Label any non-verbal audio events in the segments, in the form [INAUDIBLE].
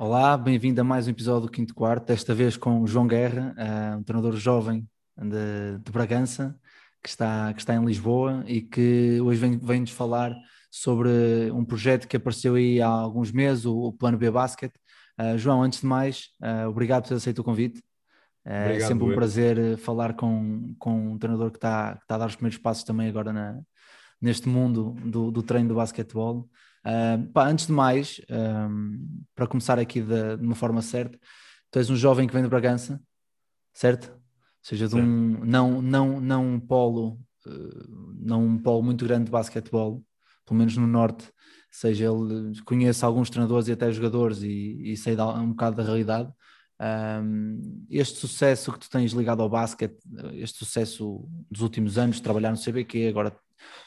Olá, bem-vindo a mais um episódio do Quinto Quarto, desta vez com o João Guerra, uh, um treinador jovem de, de, Bragança, que está, que está em Lisboa e que hoje vem-nos vem falar sobre um projeto que apareceu aí há alguns meses, o, o Plano B Basket. Uh, João, antes de mais, uh, obrigado por ter aceito o convite. é sempre um eu. prazer falar com, com um treinador que está, que está a dar os primeiros passos também agora na, neste mundo do, do treino do basquetebol. Uh, pá, antes de mais, um, para começar aqui de, de, uma forma certa, tu és um jovem que vem de Bragança, certo? Ou seja, de um, não, não, não um polo, uh, não um polo muito grande de basquetebol, pelo menos no norte, seja ele conheço alguns treinadores e até jogadores e, e sei um bocado da realidade. Um, este sucesso que tu tens ligado ao basquete, este sucesso dos últimos anos, trabalhar no CBQ, agora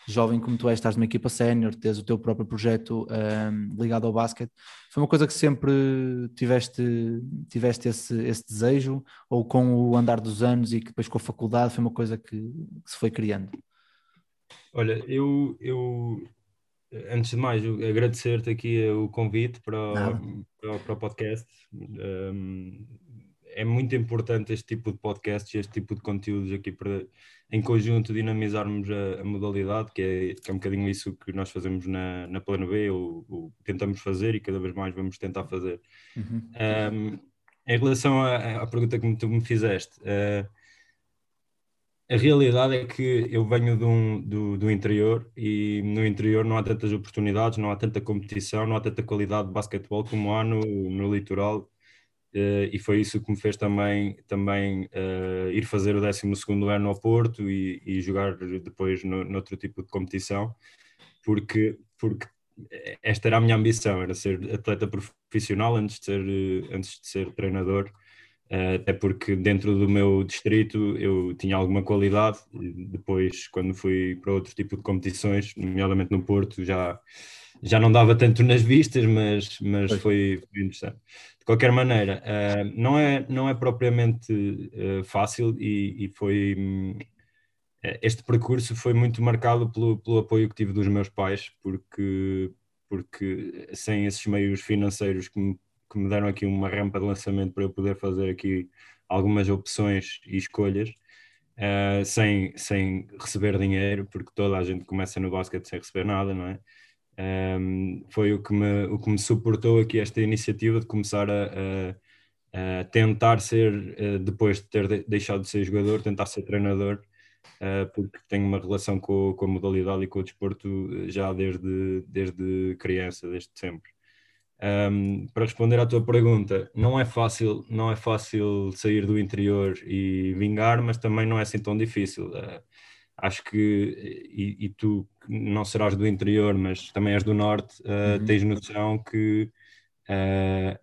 jovem como tu és, estás numa equipa sénior, tens o teu próprio projeto um, ligado ao basquete, foi uma coisa que sempre tiveste, tiveste esse, esse desejo, ou com o andar dos anos e que depois com a faculdade foi uma coisa que, que se foi criando? Olha, eu, eu antes de mais, agradecer-te aqui o convite para o, para, para, o podcast. Um, é muito importante este tipo de podcasts, este tipo de conteúdos aqui para, em conjunto, dinamizarmos a, a modalidade, que é, que é um bocadinho isso que nós fazemos na, na Plano B, ou, ou tentamos fazer e cada vez mais vamos tentar fazer. Uhum. Um, em relação à, à, pergunta que tu me fizeste, uh, a realidade é que eu venho do, do, do, interior e no interior não há tantas oportunidades, não há tanta competição, não há tanta qualidade de basquetebol como há no, no litoral e foi isso que me fez também, também uh, ir fazer o 12 ano ao Porto e, e jogar depois no, noutro tipo de competição, porque, porque esta era a minha ambição, era ser atleta profissional antes de ser, antes de ser treinador, até porque dentro do meu distrito eu tinha alguma qualidade, depois quando fui para outro tipo de competições, nomeadamente no Porto, já, já não dava tanto nas vistas, mas, mas foi, foi interessante de qualquer maneira, uh, não, é, não é propriamente uh, fácil e, e foi. Um, este percurso foi muito marcado pelo, pelo apoio que tive dos meus pais, porque, porque sem esses meios financeiros que me, que me deram aqui uma rampa de lançamento para eu poder fazer aqui algumas opções e escolhas, uh, sem, sem receber dinheiro, porque toda a gente começa no basquete sem receber nada, não é? Um, foi o que, me, o que me suportou aqui esta iniciativa de começar a, a, a tentar ser, uh, depois de ter deixado de ser jogador, tentar ser treinador, uh, porque tenho uma relação com, com a modalidade e com o desporto eh, já desde, desde criança, desde sempre. Um, para responder à tua pergunta, não é fácil, não é fácil sair do interior e vingar, mas também não é assim tão difícil. Uh, acho que, e, e, tu não serás do interior, mas também és do norte, uh, uhum. tens noção que uh,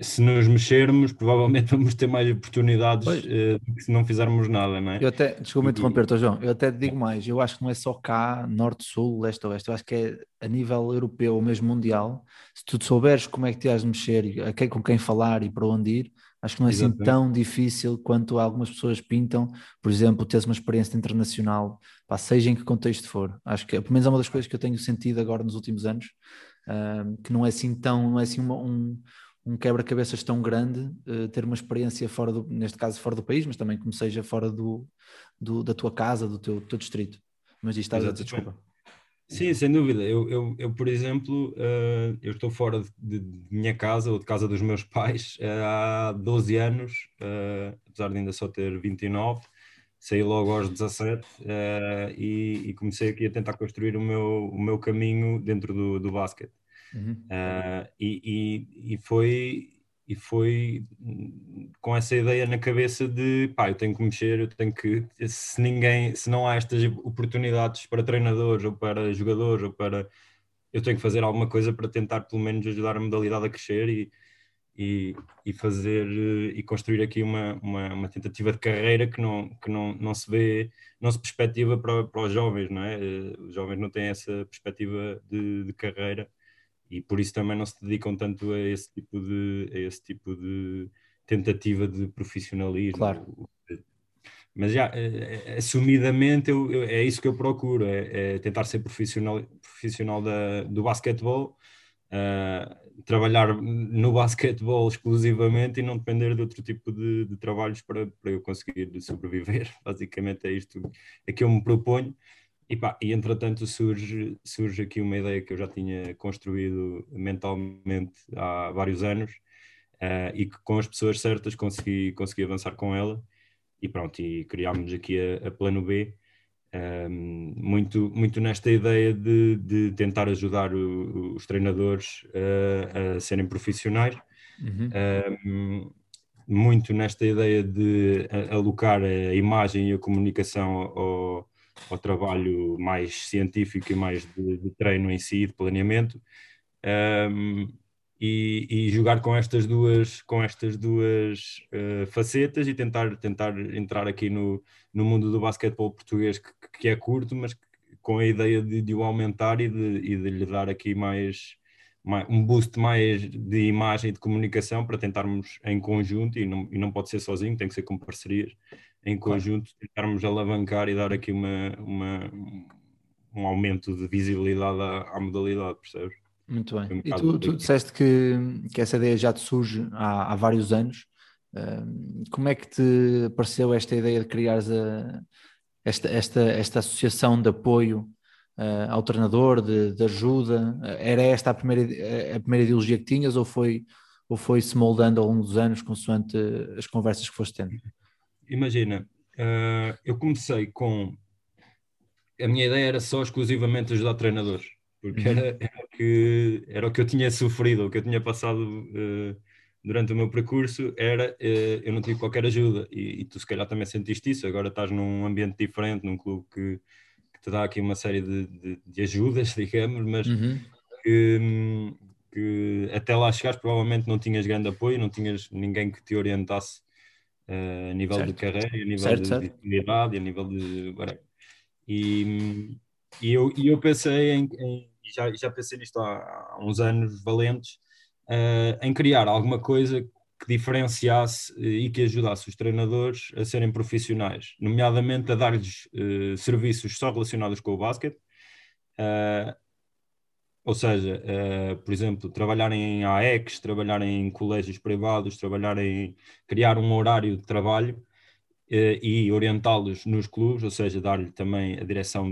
se nos mexermos, provavelmente [LAUGHS] vamos ter mais oportunidades uh, do que se não fizermos nada, não é? Eu até, desculpa interromper, João, eu até te digo mais, eu acho que não é só cá, norte, sul, leste, oeste, eu acho que é a nível europeu ou mesmo mundial, se tu souberes como é que te has de mexer, a quem, com quem falar e para onde ir, Acho que não é assim tão difícil quanto algumas pessoas pintam, por exemplo, teres uma experiência internacional, pá, seja em que contexto for. Acho que, pelo menos, é uma das coisas que eu tenho sentido agora nos últimos anos, uh, que não é assim tão, não é assim uma, um, um quebra-cabeças tão grande uh, ter uma experiência fora do, neste caso fora do país, mas também como seja fora do, do da tua casa, do teu, teu distrito. Mas isto estás a dizer, desculpa. Sim, sem dúvida. Eu, eu, eu por exemplo, uh, eu estou fora de, de, minha casa ou de casa dos meus [LAUGHS] pais uh, há 12 anos, uh, apesar de ainda só ter 29. Saí logo aos 17 e, e, comecei aqui a tentar construir o meu, o meu caminho dentro do, do basquete. Uhum. E, e, e, foi, e foi com essa ideia na cabeça de pá, eu tenho que mexer, eu tenho que se ninguém, se não há estas oportunidades para treinadores ou para jogadores ou para eu tenho que fazer alguma coisa para tentar pelo menos ajudar a modalidade a crescer e, e, e fazer e construir aqui uma, uma, uma, tentativa de carreira que não, que não, não se vê, não se perspectiva para, para os jovens, não é? Os jovens não têm essa perspectiva de, de carreira e por isso também não se dedicam tanto a esse tipo de, a esse tipo de tentativa de profissionalismo. Claro. Mas já, é, assumidamente, eu, eu, é isso que eu procuro, é, é tentar ser profissional, profissional da, do basquetebol, uh, trabalhar no basquetebol exclusivamente e não depender de outro tipo de, de trabalhos para, para eu conseguir sobreviver. [LAUGHS] Basicamente é isto é que eu me proponho. E, pá, e entretanto surge, surge aqui uma ideia que eu já tinha construído mentalmente há vários anos uh, e que com as pessoas certas consegui, consegui avançar com ela e pronto, e criámos aqui a, a Plano B um, ehm, muito, muito nesta ideia de, de tentar ajudar o, os treinadores a, a serem profissionais uhum. um, ehm, muito nesta ideia de alocar a imagem e a comunicação ao ao trabalho mais científico e mais de, de treino em si, de planeamento, um, e, e, jogar com estas duas, com estas duas uh, facetas e tentar, tentar entrar aqui no, no mundo do basquetebol português, que, que é curto, mas com a ideia de, de o aumentar e de, e de lhe dar aqui mais, mais, um boost mais de imagem e de comunicação para tentarmos em conjunto, e não, e não pode ser sozinho, tem que ser com parcerias, em conjunto tentarmos alavancar e dar aqui uma, uma, um aumento de visibilidade à, à modalidade, percebes? Muito bem. Um e tu, tu disseste que, que essa ideia já te surge há, há vários anos. Como é que te apareceu esta ideia de criar esta, esta, esta associação de apoio uh, ao treinador, de, de, ajuda? Era esta a primeira, a primeira ideologia que tinhas ou foi, ou foi se moldando ao longo dos anos consoante as conversas que foste tendo? Imagina, uh, eu comecei com. A minha ideia era só exclusivamente ajudar treinadores, porque uhum. era, era, o que, era o que eu tinha sofrido, o que eu tinha passado uh, durante o meu percurso. Era uh, eu não tive qualquer ajuda, e, e, tu se calhar também sentiste isso. Agora estás num ambiente diferente, num clube que, que te dá aqui uma série de, de, de ajudas, [LAUGHS] digamos, mas uhum. que, que até lá chegares provavelmente não tinhas grande apoio, não tinhas ninguém que te orientasse uh, a nível certo. de carreira, a nível certo, de certo. a nível de. E, e, eu, e eu pensei em, em já, já pensei nisto há, há uns anos valentes, uh, em criar alguma coisa que diferenciasse uh, e que ajudasse os treinadores a serem profissionais, nomeadamente a dar-lhes uh, serviços só relacionados com o basquete, uh, ou seja, uh, por exemplo, trabalhar em AECs, trabalhar em colégios privados, trabalhar em criar um horário de trabalho uh, e orientá-los nos clubes, ou seja, dar-lhe também a direção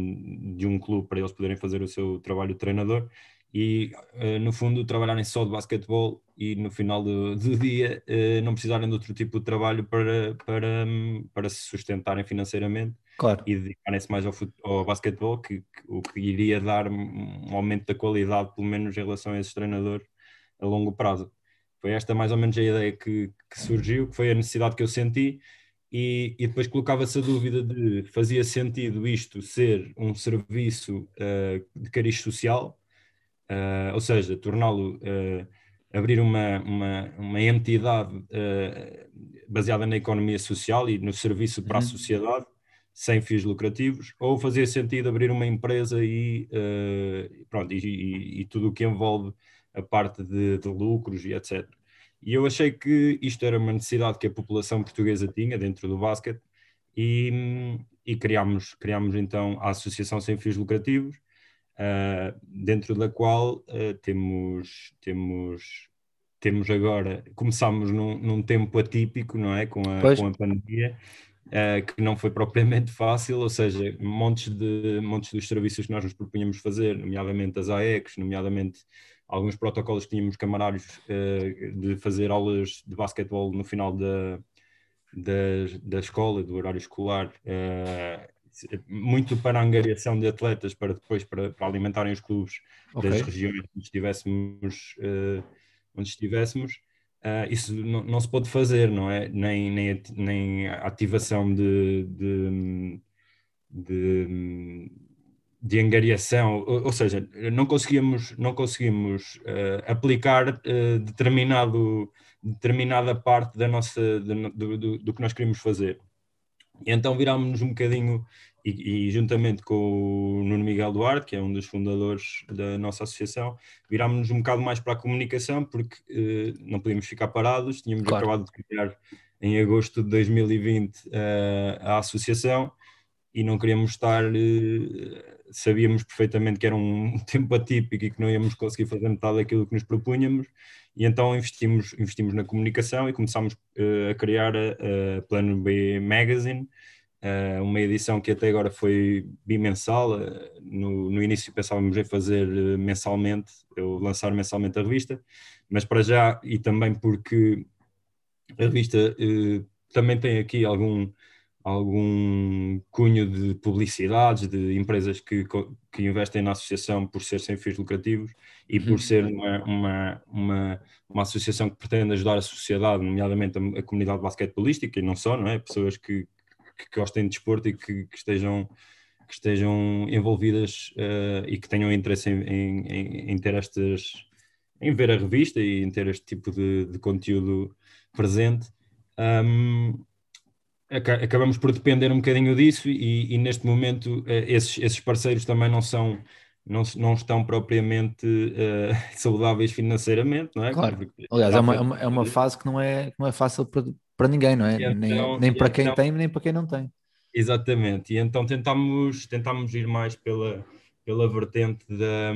de um clube para eles poderem fazer o seu trabalho de treinador e, uh, no fundo, trabalharem só de basquetebol e no final do, [LAUGHS] do dia não precisarem de outro tipo de trabalho para, para, para se sustentarem financeiramente claro. e dedicarem-se mais ao, ao basquetebol, que, que, o que iria dar um aumento da qualidade, pelo menos em relação a esses treinadores, a longo prazo. Foi esta mais ou menos a ideia que, que surgiu, que foi a necessidade que eu senti, e, e depois colocava-se a dúvida de fazia sentido isto ser um serviço uh, de cariz social, ou seja, torná-lo, uh, abrir uma, uma, uma entidade baseada na economia social e no serviço para uhum. a sociedade, sem fins lucrativos, ou fazia sentido abrir uma empresa e, uh, pronto, e, e, e, tudo o que envolve a parte de, de, lucros e etc. E eu achei que isto era uma necessidade que a população portuguesa tinha dentro do basquete e, e criámos, criámos então a Associação Sem Fins Lucrativos, uh, dentro da qual uh, temos, temos, temos agora, começámos num, num tempo atípico, não é? Com a, com a pandemia, uh, que não foi propriamente fácil, ou seja, montes, de, montes dos serviços que nós nos propunhamos fazer, nomeadamente as AECs, nomeadamente alguns protocolos que tínhamos camarários uh, de fazer aulas de basquetebol no final da, da, da escola, do horário escolar, uh, muito para a angariação de atletas para depois para, para alimentarem os clubes okay. das regiões onde estivéssemos, uh, onde estivéssemos Uh, isso não, não, se pode fazer, não é? Nem, nem, nem ativação de, de, de, de angariação, ou, ou, seja, não conseguimos, não conseguimos uh, aplicar uh, determinado, determinada parte da nossa, do, do, do, que nós queríamos fazer. E então virámos-nos um bocadinho, e, e, juntamente com o Nuno Miguel Duarte, que é um dos fundadores da nossa associação, virámos-nos um bocado mais para a comunicação, porque uh, não podíamos ficar parados, tínhamos claro. acabado de criar em agosto de 2020 a associação, e não queríamos estar sabíamos perfeitamente que era [LAUGHS] um tempo atípico e que não íamos conseguir fazer metade daquilo que nos propunhamos, e então investimos, investimos na comunicação e começámos uh, a criar a, a, Plano B Magazine, uh, uma edição que até agora foi bimensal. Uh, no, no início pensávamos em fazer mensalmente, eu lançar mensalmente a revista, mas para já, e também porque a revista também tem aqui algum algum cunho de publicidades, de empresas que, que investem na associação por ser sem fins lucrativos e por uhum. ser uma, uma, uma, uma, associação que pretende ajudar a sociedade, nomeadamente a, a comunidade basquetebolística e não só, não é? Pessoas que, que gostem de desporto e que, que estejam que estejam envolvidas uh, e que tenham interesse em, em, em, ter estas, em ver a revista e em ter este tipo de, de conteúdo presente. Um, acabamos por depender um bocadinho disso e, e neste momento eh, esses, esses, parceiros também não são não, não estão propriamente uh, [LAUGHS] saudáveis financeiramente, não é? Claro. Porque, Aliás, é uma, é uma, é uma, fase que não é, não é fácil para, para ninguém, não é? Então, nem, nem para quem então, tem, nem para quem não tem. Exatamente, e então tentamos, tentamos ir mais pela, pela vertente da,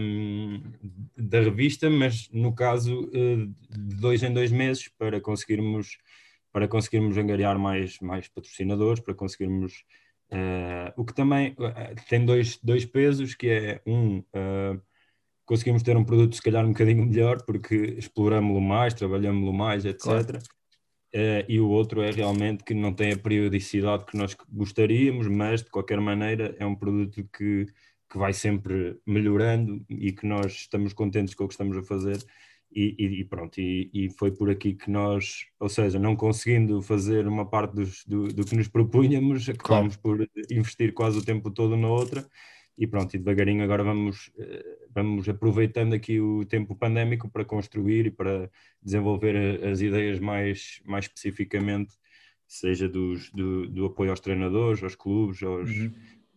da revista, mas no caso eh, de dois em dois meses para conseguirmos para conseguirmos angariar mais, mais patrocinadores, para conseguirmos. Uh, o que também uh, tem dois, dois pesos, que é um, uh, conseguimos ter um produto se calhar um bocadinho melhor, porque exploramos-lo mais, trabalhamos-lo mais, etc. Claro. e o outro é realmente que não tem a periodicidade que nós gostaríamos, mas de qualquer maneira é um produto que, que vai sempre melhorando e que nós estamos contentes com o que estamos a fazer e, e, pronto, e, e, foi por aqui que nós, ou seja, não conseguindo fazer uma parte dos, do, do, que nos propunhamos, acabamos claro. por investir quase o tempo todo na outra e pronto, e devagarinho agora vamos, eh, vamos aproveitando aqui o tempo pandémico para construir e para desenvolver as ideias mais, mais especificamente, seja dos, do, do apoio aos treinadores, aos clubes, aos, uhum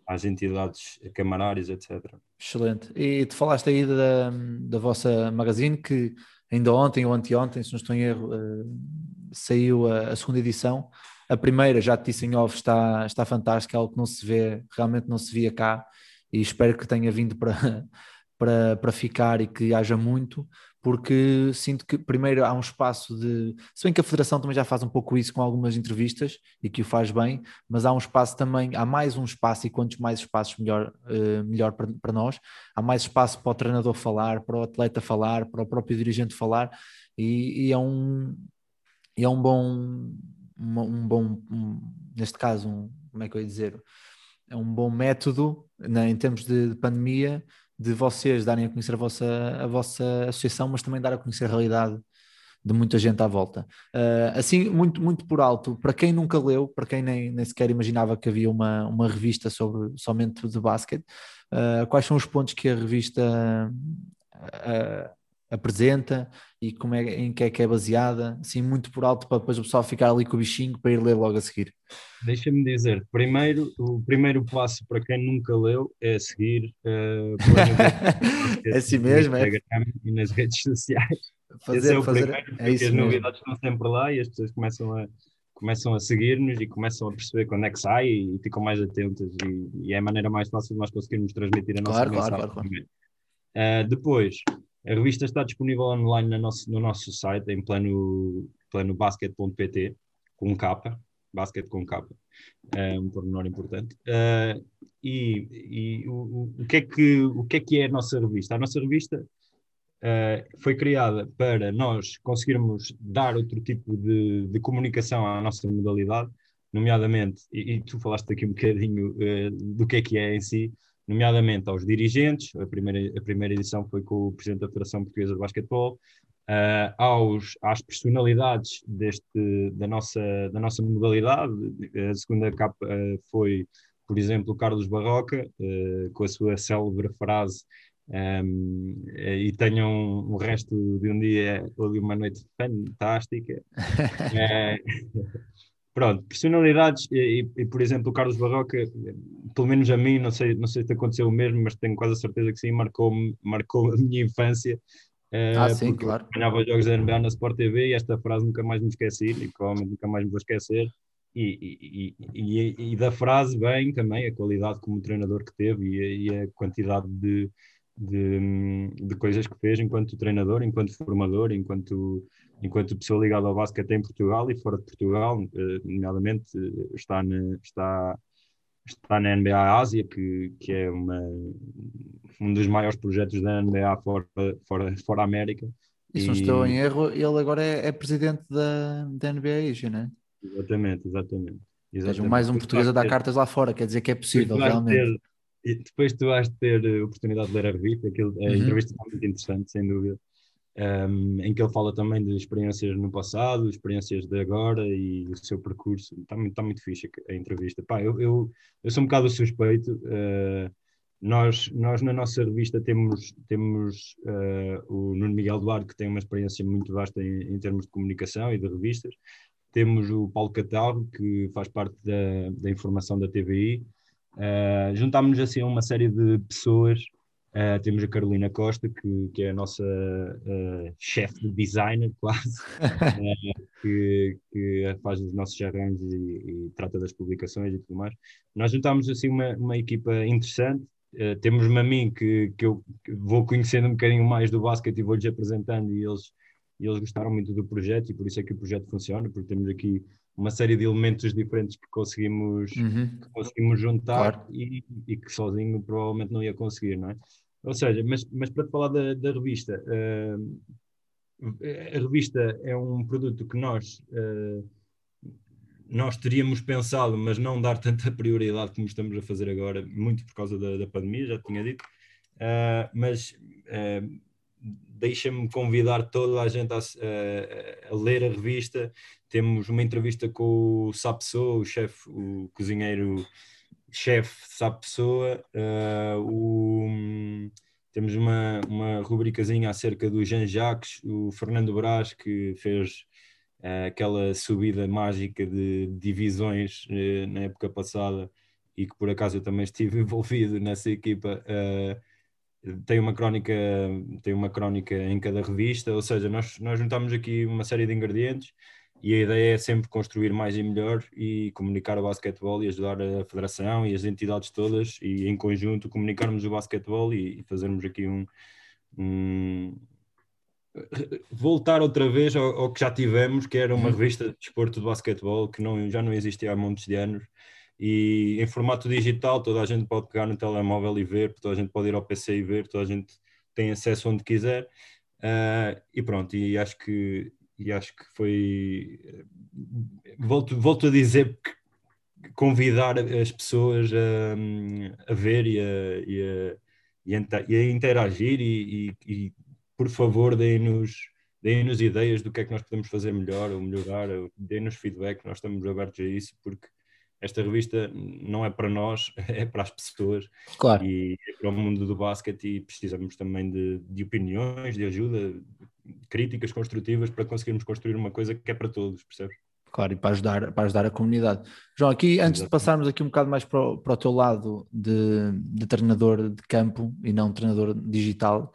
às entidades camarárias, etc. Excelente. E tu falaste aí da, da vossa magazine que ainda ontem ou anteontem, se não estou em erro, uh, saiu a, a, segunda edição. A primeira, já te disse em off, está, está fantástica, algo que não se vê, realmente não se via cá e espero que tenha vindo para, para, para ficar e que haja muito porque sinto que primeiro há um espaço de. Se bem que a Federação também já faz um pouco isso com algumas entrevistas e que o faz bem, mas há um espaço também, há mais um espaço, e quantos mais espaços melhor, uh, melhor para, para nós. Há mais espaço para o treinador falar, para o atleta falar, para o próprio dirigente falar, e, e é um. E é um bom. Um, um bom. Um, neste caso, um, como é que eu ia dizer? É um bom método né, em termos de, de pandemia de vocês darem a conhecer a vossa, a vossa associação, mas também dar a conhecer a realidade de muita gente à volta. Uh, assim, muito, muito por alto, para quem nunca leu, para quem nem, nem sequer imaginava que havia uma, uma revista sobre somente de basquete, uh, quais são os pontos que a revista uh, apresenta e como é, em que é que é baseada, assim, muito por alto para depois o pessoal ficar ali com o bichinho para ir ler logo a seguir. Deixa-me dizer, primeiro, o primeiro passo para quem nunca leu é seguir uh, [LAUGHS] é assim mesmo, é? e nas redes sociais. Fazer, é fazer, primeiro, é isso as mesmo. novidades estão sempre lá e as pessoas começam a, começam a seguir-nos e começam a perceber quando é que sai e ficam mais atentas e, e é a maneira mais fácil de nós conseguirmos transmitir a nossa claro, mensagem. Claro, claro. Uh, depois, a revista está disponível online no nosso, no nosso site, em plano, plano basket.pt, com capa, basket com capa, é um pormenor importante. Uh, e, e o, o, que é que, o que é que é a nossa revista? A nossa revista uh, foi criada para nós conseguirmos dar outro tipo de, de comunicação à nossa modalidade, nomeadamente, e, e, tu falaste aqui um bocadinho uh, do que é que é em si, nomeadamente aos dirigentes, a primeira, a primeira edição foi com o Presidente da Federação Portuguesa de Basquetebol, uh, aos, às personalidades deste, da, nossa, da nossa modalidade, a segunda capa uh, foi por exemplo, o Carlos Barroca, uh, com a sua célebre frase um, e tenham o resto de um dia ou de uma noite fantástica. é, [LAUGHS] pronto, personalidades, e, e, por exemplo, o Carlos Barroca, pelo menos a mim, não sei, não sei se aconteceu o mesmo, mas tenho quase a certeza que sim, marcou, marcou a minha infância. Uh, ah, sim, claro. Ganhava jogos da NBA na Sport TV e esta frase nunca mais me esqueci, e provavelmente nunca mais me vou esquecer. E, e, e, e, da frase vem também a qualidade como treinador que teve e a quantidade de, de, de, coisas que fez enquanto treinador, enquanto formador, enquanto, enquanto pessoa ligada ao basquete em Portugal e fora de Portugal, eh, nomeadamente eh, está na, está, está na NBA Ásia, que, que é uma, um dos maiores projetos da NBA fora, fora, fora América. E se não estou em erro, ele agora é, é presidente da, da NBA Asia, não é? Exatamente, exatamente. exatamente. mais um português a dar cartas lá fora, quer dizer que é possível, realmente. Ter, e depois tu vais ter a oportunidade de ler a revista, aquilo, a uhum. entrevista está muito interessante, sem dúvida, um, em que ele fala também de experiências no passado, experiências de agora e o seu percurso. Está muito, está muito fixe a, entrevista. Pá, eu, eu, eu sou um bocado suspeito. Uh, nós, nós na nossa revista temos, temos uh, o Nuno Miguel Duarte, que tem uma experiência muito vasta em, em termos de comunicação e de revistas. Temos o Paulo Catarro, que faz parte da, da informação da TVI. Uh, juntámos assim uma série de pessoas. Uh, temos a Carolina Costa, que, que é a nossa uh, chefe de designer, [LAUGHS] quase, que, que, faz os nossos arranjos e, e, trata das publicações e tudo mais. Nós juntámos assim uma, uma equipa interessante. temos-me a mim, que, que eu vou conhecendo um bocadinho mais do basquete e vou-lhes apresentando, e eles, e eles gostaram muito do projeto, e por isso é que o projeto funciona, porque temos aqui uma série de elementos diferentes que conseguimos, uhum. que conseguimos juntar claro. e, e, que sozinho provavelmente não ia conseguir, não é? Ou seja, mas, mas para te falar da, da revista, uh, a revista é um produto que nós, uh, nós teríamos pensado, mas não dar tanta prioridade como estamos a fazer agora, muito por causa da, da pandemia, já tinha dito, uh, mas deixa-me convidar toda a gente a, a, a, ler a revista. Temos uma entrevista com o Sapessoa, o chefe, o cozinheiro chefe Sapessoa. Uh, o, temos uma, uma rubricazinha acerca do Jean Jacques, o Fernando Brás, que fez uh, aquela subida mágica de divisões uh, na época passada e que por acaso eu também estive [LAUGHS] envolvido nessa equipa. Uh, tem uma crónica tem uma crónica em cada revista, ou seja, nós, nós juntamos aqui uma série de ingredientes e a ideia é sempre construir mais e melhor e comunicar o basquetebol e ajudar a federação e as entidades todas e em conjunto comunicarmos o basquetebol e, e fazermos aqui um, um, voltar outra vez ao, ao, que já tivemos, que era uma uhum. revista de desporto de basquetebol que não, já não existia há muitos de anos e em formato digital toda a gente pode pegar no telemóvel e ver, toda a gente pode ir ao PC e ver, toda a gente tem acesso onde quiser. Uh, e pronto, e acho que e acho que foi volto, volto a dizer que convidar as pessoas a, a ver e a, e a, e a interagir e, e, por favor deem-nos deem-nos ideias do que é que nós podemos fazer melhor ou melhorar, deem-nos feedback, nós estamos abertos a isso porque esta revista não é para nós, [LAUGHS] é para as pessoas claro. e é para o mundo do basquete e precisamos também de, de opiniões, de ajuda, críticas construtivas para conseguirmos construir uma coisa que é para todos, percebes? Claro, e para ajudar, para ajudar a comunidade. João, aqui, antes Exatamente. de passarmos aqui um bocado mais para o, para o teu lado de, de treinador de campo e não treinador digital,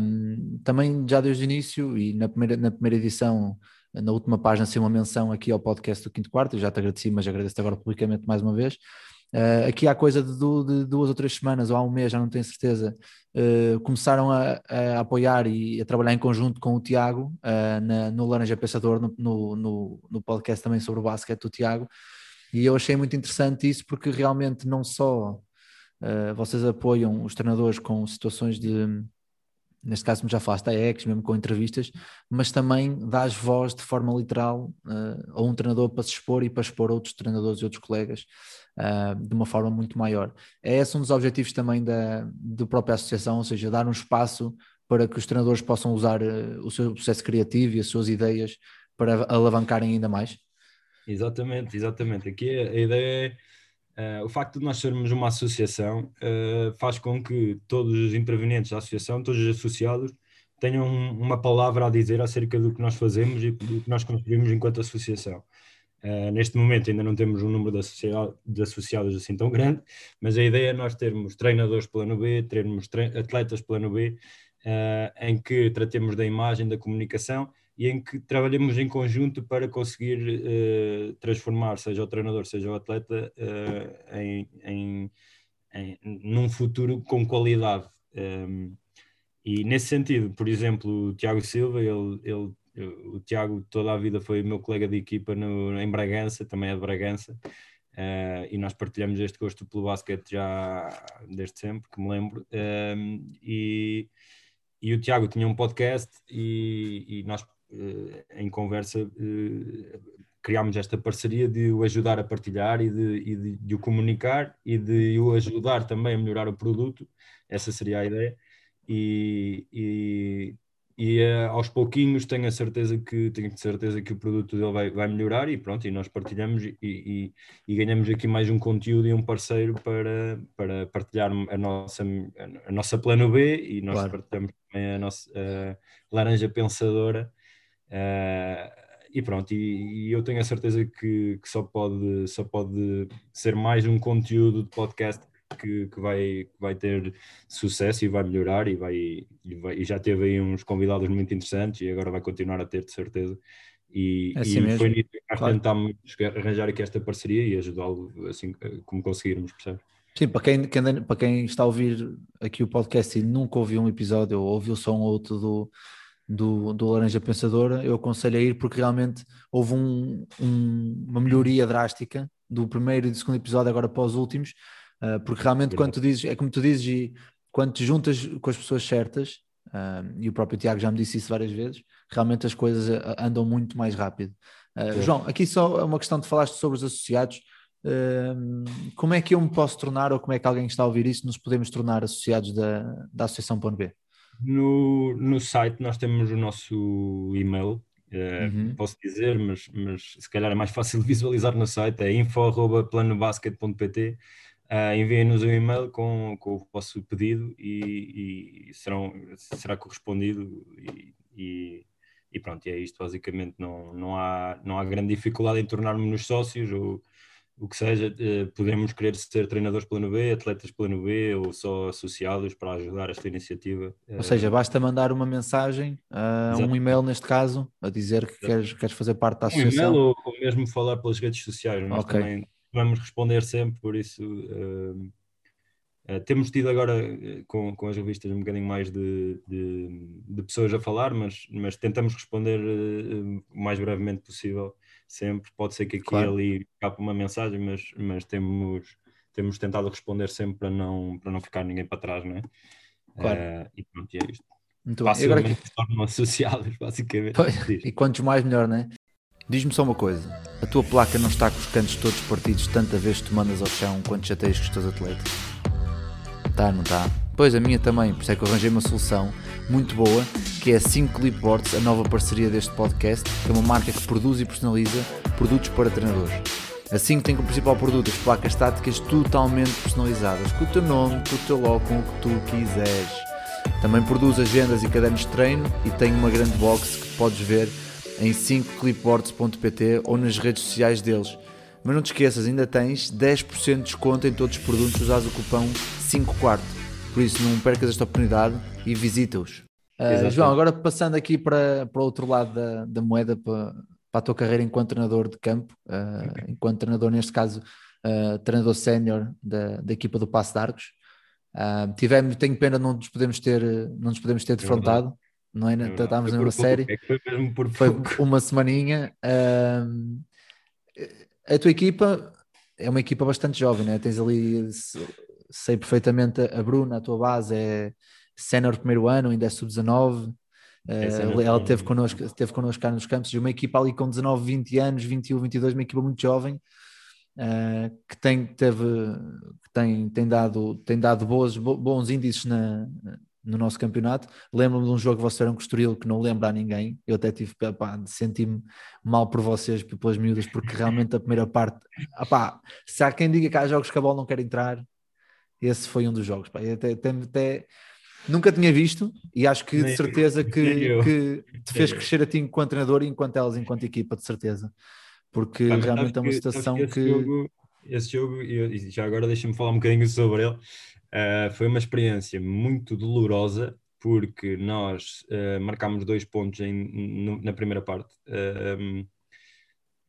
um, também já desde o início e na primeira, na primeira edição na última página ser uma menção aqui ao podcast do Quinto Quarto, eu já te agradeci, mas agradeço-te agora publicamente mais uma vez. Uh, aqui há coisa de, de, duas ou três semanas ou há um mês, já não tenho certeza, uh, começaram a, a, apoiar e a trabalhar em conjunto com o Tiago uh, na, no Laranja Pensador, no, no, no, no, podcast também sobre o basquete do Tiago, e eu achei muito interessante isso porque realmente não só vocês apoiam os treinadores com situações de neste caso como já falaste, a ex, mesmo com entrevistas, mas também dás voz de forma literal uh, a um treinador para se expor e para expor outros treinadores e outros colegas uh, de uma forma muito maior. É esse um dos objetivos também da do própria associação, ou seja, dar um espaço para que os treinadores possam usar uh, o seu processo criativo e as suas ideias para alavancarem ainda mais? Exatamente, exatamente. Aqui a ideia é Uh, o facto de nós sermos uma associação uh, faz com que todos os intervenientes da associação, todos os associados, tenham uma palavra a dizer acerca do que nós fazemos e do que nós construímos enquanto associação. Uh, neste momento ainda não temos um número de, associa de, associados assim tão grande, mas a ideia é nós termos treinadores plano B, termos tre atletas plano B, em que tratemos da imagem, da comunicação e em que trabalhamos em conjunto para conseguir uh, transformar, seja o treinador, seja o atleta, uh, em, em, em, num futuro com qualidade. Um, ehm, e nesse sentido, por exemplo, o Tiago Silva, ele, ele, o Tiago toda a vida foi meu colega de equipa no, em Bragança, também é de Bragança, uh, e nós partilhamos este gosto pelo basquete já desde sempre, que me lembro. Um, ehm, e, e o Tiago tinha um podcast e, e nós em conversa eh, criámos esta parceria de o ajudar a partilhar e de, e de, de, o comunicar e de o ajudar também a melhorar o produto, essa seria a ideia. E, e, e uh, aos pouquinhos tenho a certeza que tenho certeza que o produto dele vai, vai melhorar e pronto, e nós partilhamos e, e, e, ganhamos aqui mais um conteúdo e um parceiro para, para partilhar a nossa, a nossa plano B e nós claro. partilhamos também a nossa laranja pensadora Uh, e pronto, e, e, eu tenho a certeza que, que, só, pode, só pode ser mais um conteúdo de podcast que, que, vai, que vai ter sucesso e vai melhorar e, vai, e, vai, e já teve aí uns convidados muito interessantes e agora vai continuar a ter de certeza. E, é assim e foi nisso que nós claro. tentámos arranjar aqui esta parceria e ajudá-lo assim como conseguirmos, percebe? Sim, para quem, para quem está a ouvir aqui o podcast e nunca ouviu um episódio ou ouviu só um outro do, do, do Laranja Pensadora, eu aconselho a ir porque realmente houve um, um, uma melhoria drástica do primeiro e do segundo episódio agora para os últimos, uh, porque realmente é quando tu dizes, é como tu dizes, e quando te juntas com as pessoas certas, uh, e o próprio Tiago já me disse isso várias vezes, realmente as coisas ah, andam muito mais rápido. Uh, João, aqui só é uma questão de falaste sobre os associados, como é que eu me posso tornar, ou como é que alguém que está a ouvir isso, nos podemos tornar associados da, da Associação Plano B? No, no site nós temos o nosso e-mail, uh, uhum. posso dizer, mas, mas se calhar é mais fácil de [LAUGHS] visualizar no site, é info.planobasket.pt. Uh, eh, Enviem-nos um e-mail com, com o vosso pedido e, e serão, será correspondido e, e, e, pronto, é isto basicamente, não, não, há, não há grande dificuldade em tornarmos-nos sócios ou o que seja, eh, podemos querer ser treinadores plano B, atletas plano B ou só associados para ajudar esta iniciativa. Ou seja, basta mandar uma mensagem, uh, um e-mail neste caso, a dizer que queres, queres fazer parte da associação. Um e-mail ou, ou, mesmo falar pelas redes sociais, nós okay. também vamos responder sempre, por isso uh, uh, temos tido agora com, com as revistas um bocadinho mais de, de, de pessoas a falar, mas, mas tentamos responder o mais brevemente possível sempre. Pode ser que aqui claro. ali cape uma mensagem, mas, mas temos, temos tentado responder sempre para não, para não ficar ninguém para trás, não é? Claro. Uh, e pronto, é isto. Muito bem. Agora tornam associados, [LAUGHS] basicamente. E quantos mais, melhor, não é? Diz-me só uma coisa: a tua placa não está com os cantos todos partidos tanta vez que tu mandas ao chão quando chateias com os teus atletas? Tá, não tá? Pois a minha também, por isso é que eu arranjei uma solução muito boa, que é a 5 Clipboards, a nova parceria deste podcast, que é uma marca que produz e personaliza produtos para treinadores. A 5 tem como principal produto as placas estáticas totalmente personalizadas, com o teu nome, com o teu logo, com o que tu quiseres. Também produz agendas e cadernos de treino e tem uma grande box que podes ver em 5clipboards.pt ou nas redes sociais deles. Mas não te esqueças, ainda tens 10% de desconto em todos os produtos usados o cupom 5 quarto. Por isso, não percas esta oportunidade e visita-os. Uh, João, agora passando aqui para, para o outro lado da, da moeda, para, para a tua carreira enquanto treinador de campo, uh, enquanto treinador, neste caso, uh, treinador sénior da, da equipa do Passo de Arcos. Uh, tivemos, tenho pena não nos podemos ter, não nos podemos ter é defrontado, não é? é Estávamos numa série, é foi, foi [LAUGHS] uma semaninha. a tua equipa é uma equipa bastante jovem, né? tens ali sei perfeitamente a Bruna, a tua base é sénior primeiro ano, ainda é sub-19. Uh, ela teve connosco, teve connosco cá nos campos e uma equipa ali com 19, 20 anos, 21, 22, uma equipa muito jovem uh, que tem, teve, que tem, tem, dado, tem dado boas, bons índices na, no nosso campeonato. Lembro-me de um jogo que vocês eram com o Estoril que não lembra a ninguém. Eu até tive pá, sentir-me mal por vocês, pelas miúdas, porque realmente a primeira parte, pá, se há quem diga que há jogos que a bola não quer entrar, esse foi um dos jogos. Pá. Até, até, até, nunca tinha visto e acho que de certeza que, que te fez crescer a ti enquanto treinador e enquanto elas enquanto equipa, de certeza. Porque Pá, realmente é uma situação que. que... Jogo, esse jogo, e já agora deixa-me falar um bocadinho sobre ele, uh, foi uma experiência muito dolorosa porque nós uh, marcámos dois pontos em, no, na primeira parte. Uh,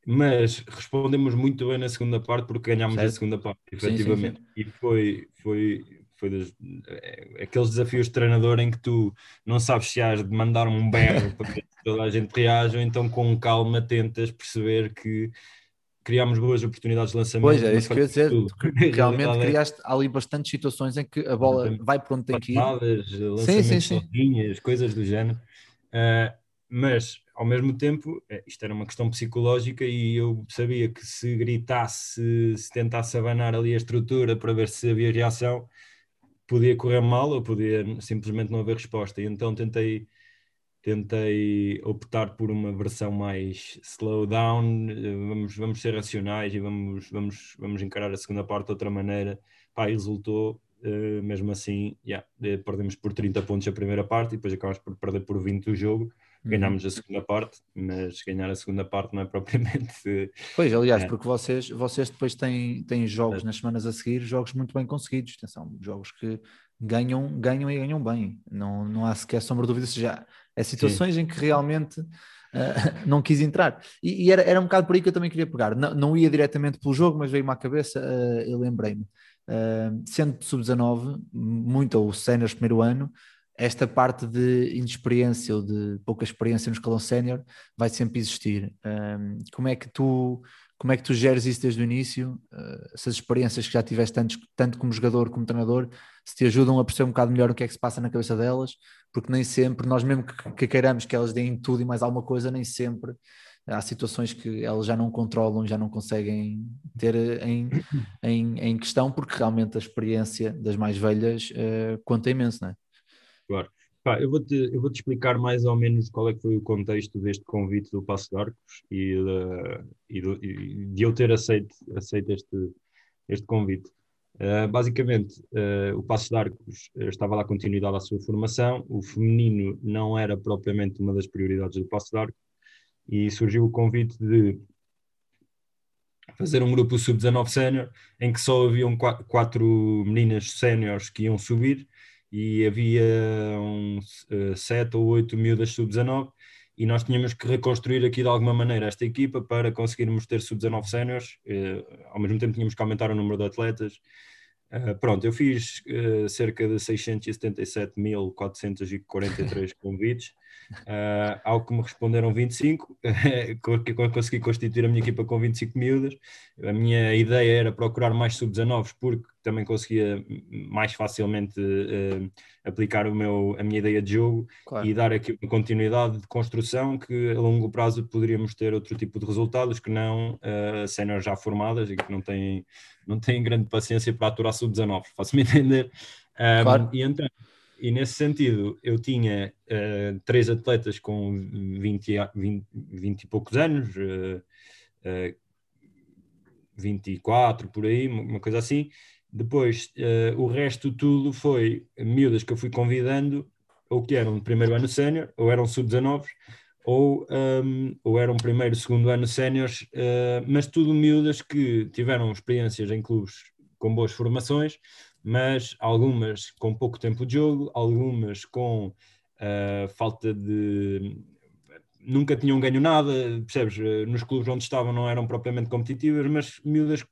mas respondemos muito bem na segunda parte porque ganhámos certo. a segunda parte, efetivamente. Sim, sim, sim. E foi, foi, foi dos, é, aqueles desafios de treinador em que tu não sabes se has de mandar um berro [LAUGHS] para que toda a gente reaja, ou então com calma tentas perceber que criámos boas oportunidades de lançamento. Pois é, isso que eu ia dizer. [LAUGHS] Realmente é criaste ali bastantes situações em que a bola vai para onde tem que ir. Lançamentos sim, sim, sim. Sozinhas, coisas do género. Uh, mas ao mesmo tempo, é, isto era uma questão psicológica e eu sabia que se gritasse, se tentasse abanar ali a estrutura para ver se havia reação, podia correr mal ou podia simplesmente não haver resposta. E então tentei, tentei optar por uma versão mais slow down, vamos, vamos ser racionais e vamos, vamos, vamos encarar a segunda parte de outra maneira. Pá, resultou. Uh, mesmo assim, yeah, perdemos por 30 pontos a primeira parte e depois acabamos por perder por 20 o jogo ganhámos a segunda parte, mas ganhar a segunda parte não é propriamente. Pois, aliás, é. porque vocês, vocês depois têm, têm jogos nas semanas a seguir, jogos muito bem conseguidos, atenção, jogos que ganham, ganham e ganham bem, não, não há sequer sombra de dúvida, se já é situações Sim. em que realmente uh, [LAUGHS] não quis entrar. E, e, era, era um bocado por aí que eu também queria pegar, não, não ia diretamente pelo jogo, mas veio-me à cabeça, uh, eu lembrei-me. Uh, sendo sub-19, muito ou séniores primeiro ano, esta parte de inexperiência ou de pouca experiência no escalão sénior vai sempre existir. Um, como é que tu como é que tu geres isso desde o início? Uh, essas experiências que já tiveste tanto, tanto como jogador como treinador, se te ajudam a perceber um bocado melhor o que é que se passa na cabeça delas, porque nem sempre, nós mesmo que, que queiramos que elas deem tudo e mais alguma coisa, nem sempre há situações que elas já não controlam, já não conseguem ter em, [COUGHS] em, em questão, porque realmente a experiência das mais velhas uh, conta imenso, não é? Claro. Pá, eu vou-te vou -te explicar mais ou menos qual é que foi o contexto deste convite do Passo de Arcos e, de, e, de eu ter aceito, aceito este, este convite. Uh, basicamente, uh, o Passo de Arcos estava lá continuidade à sua formação, o feminino não era propriamente uma das prioridades do Passo de Arcos e surgiu o convite de fazer um grupo sub-19 sénior em que só haviam quatro, quatro meninas séniores que iam subir e havia uns uh, sete ou oito miúdas sub-19 e nós tínhamos que reconstruir aqui de alguma maneira esta equipa para conseguirmos ter sub-19 séniores, uh, ao mesmo tempo tínhamos que aumentar o número de atletas. Uh, pronto, eu fiz uh, cerca de 677.443 [LAUGHS] convites, ao que me responderam 25, [LAUGHS] consegui constituir a minha equipa com 25 miúdas. A minha ideia era procurar mais sub-19 porque também conseguia mais facilmente uh, aplicar o meu, a minha ideia de jogo claro. e dar aqui uma continuidade de construção que a longo prazo poderíamos ter outro tipo de resultados que não uh, cenas já formadas e que não têm, não têm grande paciência para aturar sub-19, faço-me [LAUGHS] entender. Um, claro. E então, e nesse sentido, eu tinha uh, três atletas com 20, 20, 20 e poucos anos, uh, uh, 24 por aí, uma coisa assim, depois, uh, o resto tudo foi miúdas que eu fui convidando, ou que eram de primeiro ano sénior, ou eram sub-19, ou, um, ou eram primeiro, segundo ano séniores, uh, mas tudo miúdas que tiveram experiências em clubes com boas formações, mas algumas com pouco tempo de jogo, algumas com uh, falta de. Nunca tinham ganho nada, percebes? Nos clubes onde estavam não eram propriamente competitivas, mas miúdas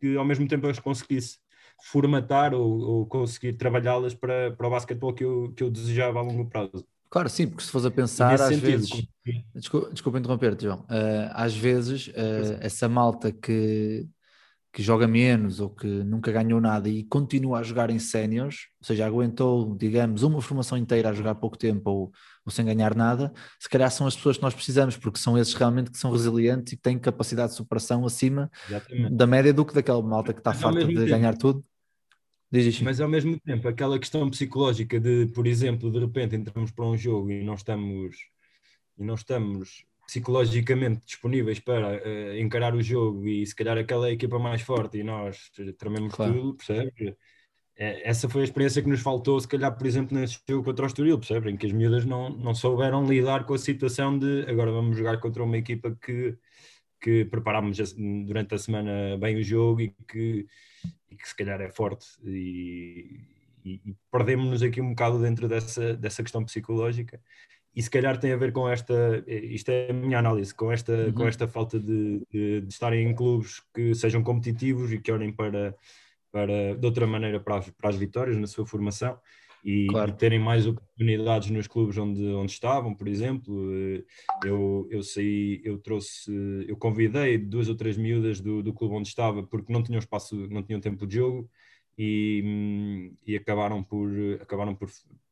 que ao mesmo tempo as conseguisse formatar ou, ou conseguir trabalhá-las para, para o basquetebol que eu, que eu desejava a longo prazo. Claro, sim, porque se fores a pensar, às sentido, vezes. Desculpa, desculpa interromper-te, João. Uh, às vezes, uh, essa malta que, que joga menos ou que nunca ganhou nada e continua a jogar em séniores, ou seja, aguentou, digamos, uma formação inteira a jogar pouco tempo ou, ou, sem ganhar nada, se calhar são as pessoas que nós precisamos, porque são esses realmente que são resilientes e que têm capacidade de superação acima Exatamente. da média do que daquela malta que está farta de tempo. ganhar tudo. Mas ao mesmo tempo, aquela questão psicológica de, por exemplo, de repente entramos para um jogo e não estamos, e não estamos psicologicamente disponíveis para uh, encarar o jogo e se calhar aquela é a equipa mais forte e nós trememos claro. tudo, percebe? É, essa foi a experiência que nos faltou, se calhar, por exemplo, nesse jogo contra o Estoril, percebe? Em que as miúdas não, não souberam lidar com a situação de agora vamos jogar contra uma equipa que, que preparámos durante a semana bem o jogo e que, e que se calhar é forte e, e, e perdemos-nos aqui um bocado dentro dessa, dessa questão psicológica e se calhar tem a ver com esta, isto é a minha análise, com esta, uhum. com esta falta de, de, de, estarem em clubes que sejam competitivos e que olhem para, para de outra maneira para as, para as vitórias na sua formação e, claro. terem mais oportunidades nos clubes onde, onde estavam, por exemplo. Eu, eu saí, eu trouxe, eu convidei duas ou três miúdas do, do clube onde estava porque não tinham espaço, não tinham tempo de jogo e, e acabaram por acabaram por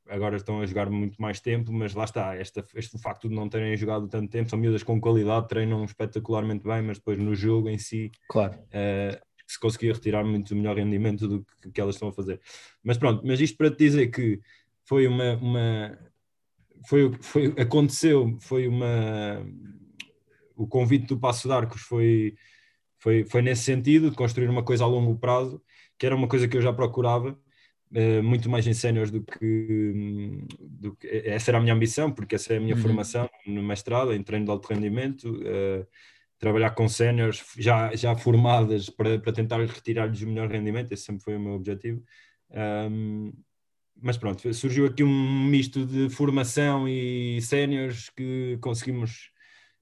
agora estão a jogar muito mais tempo, mas lá está, esta, este facto de não terem jogado tanto tempo, são miúdas com qualidade, treinam espetacularmente bem, mas depois no jogo em si claro. Uh, se conseguia retirar muito melhor rendimento do que, que, elas estão a fazer. Mas pronto, mas isto para te dizer que foi uma, uma foi, foi, aconteceu, foi uma o convite do Passo de Arcos foi, foi, foi nesse sentido, de construir uma coisa a longo prazo, que era uma coisa que eu já procurava, muito mais em séniores do que, do que, essa era a minha ambição, porque essa é a minha uhum. formação no mestrado, em treino de alto rendimento, uh, trabalhar com séniores já, já formadas para, para tentar retirar-lhes o melhor rendimento, esse sempre foi o meu objetivo. Um, mas pronto, surgiu aqui um misto de formação e séniores que conseguimos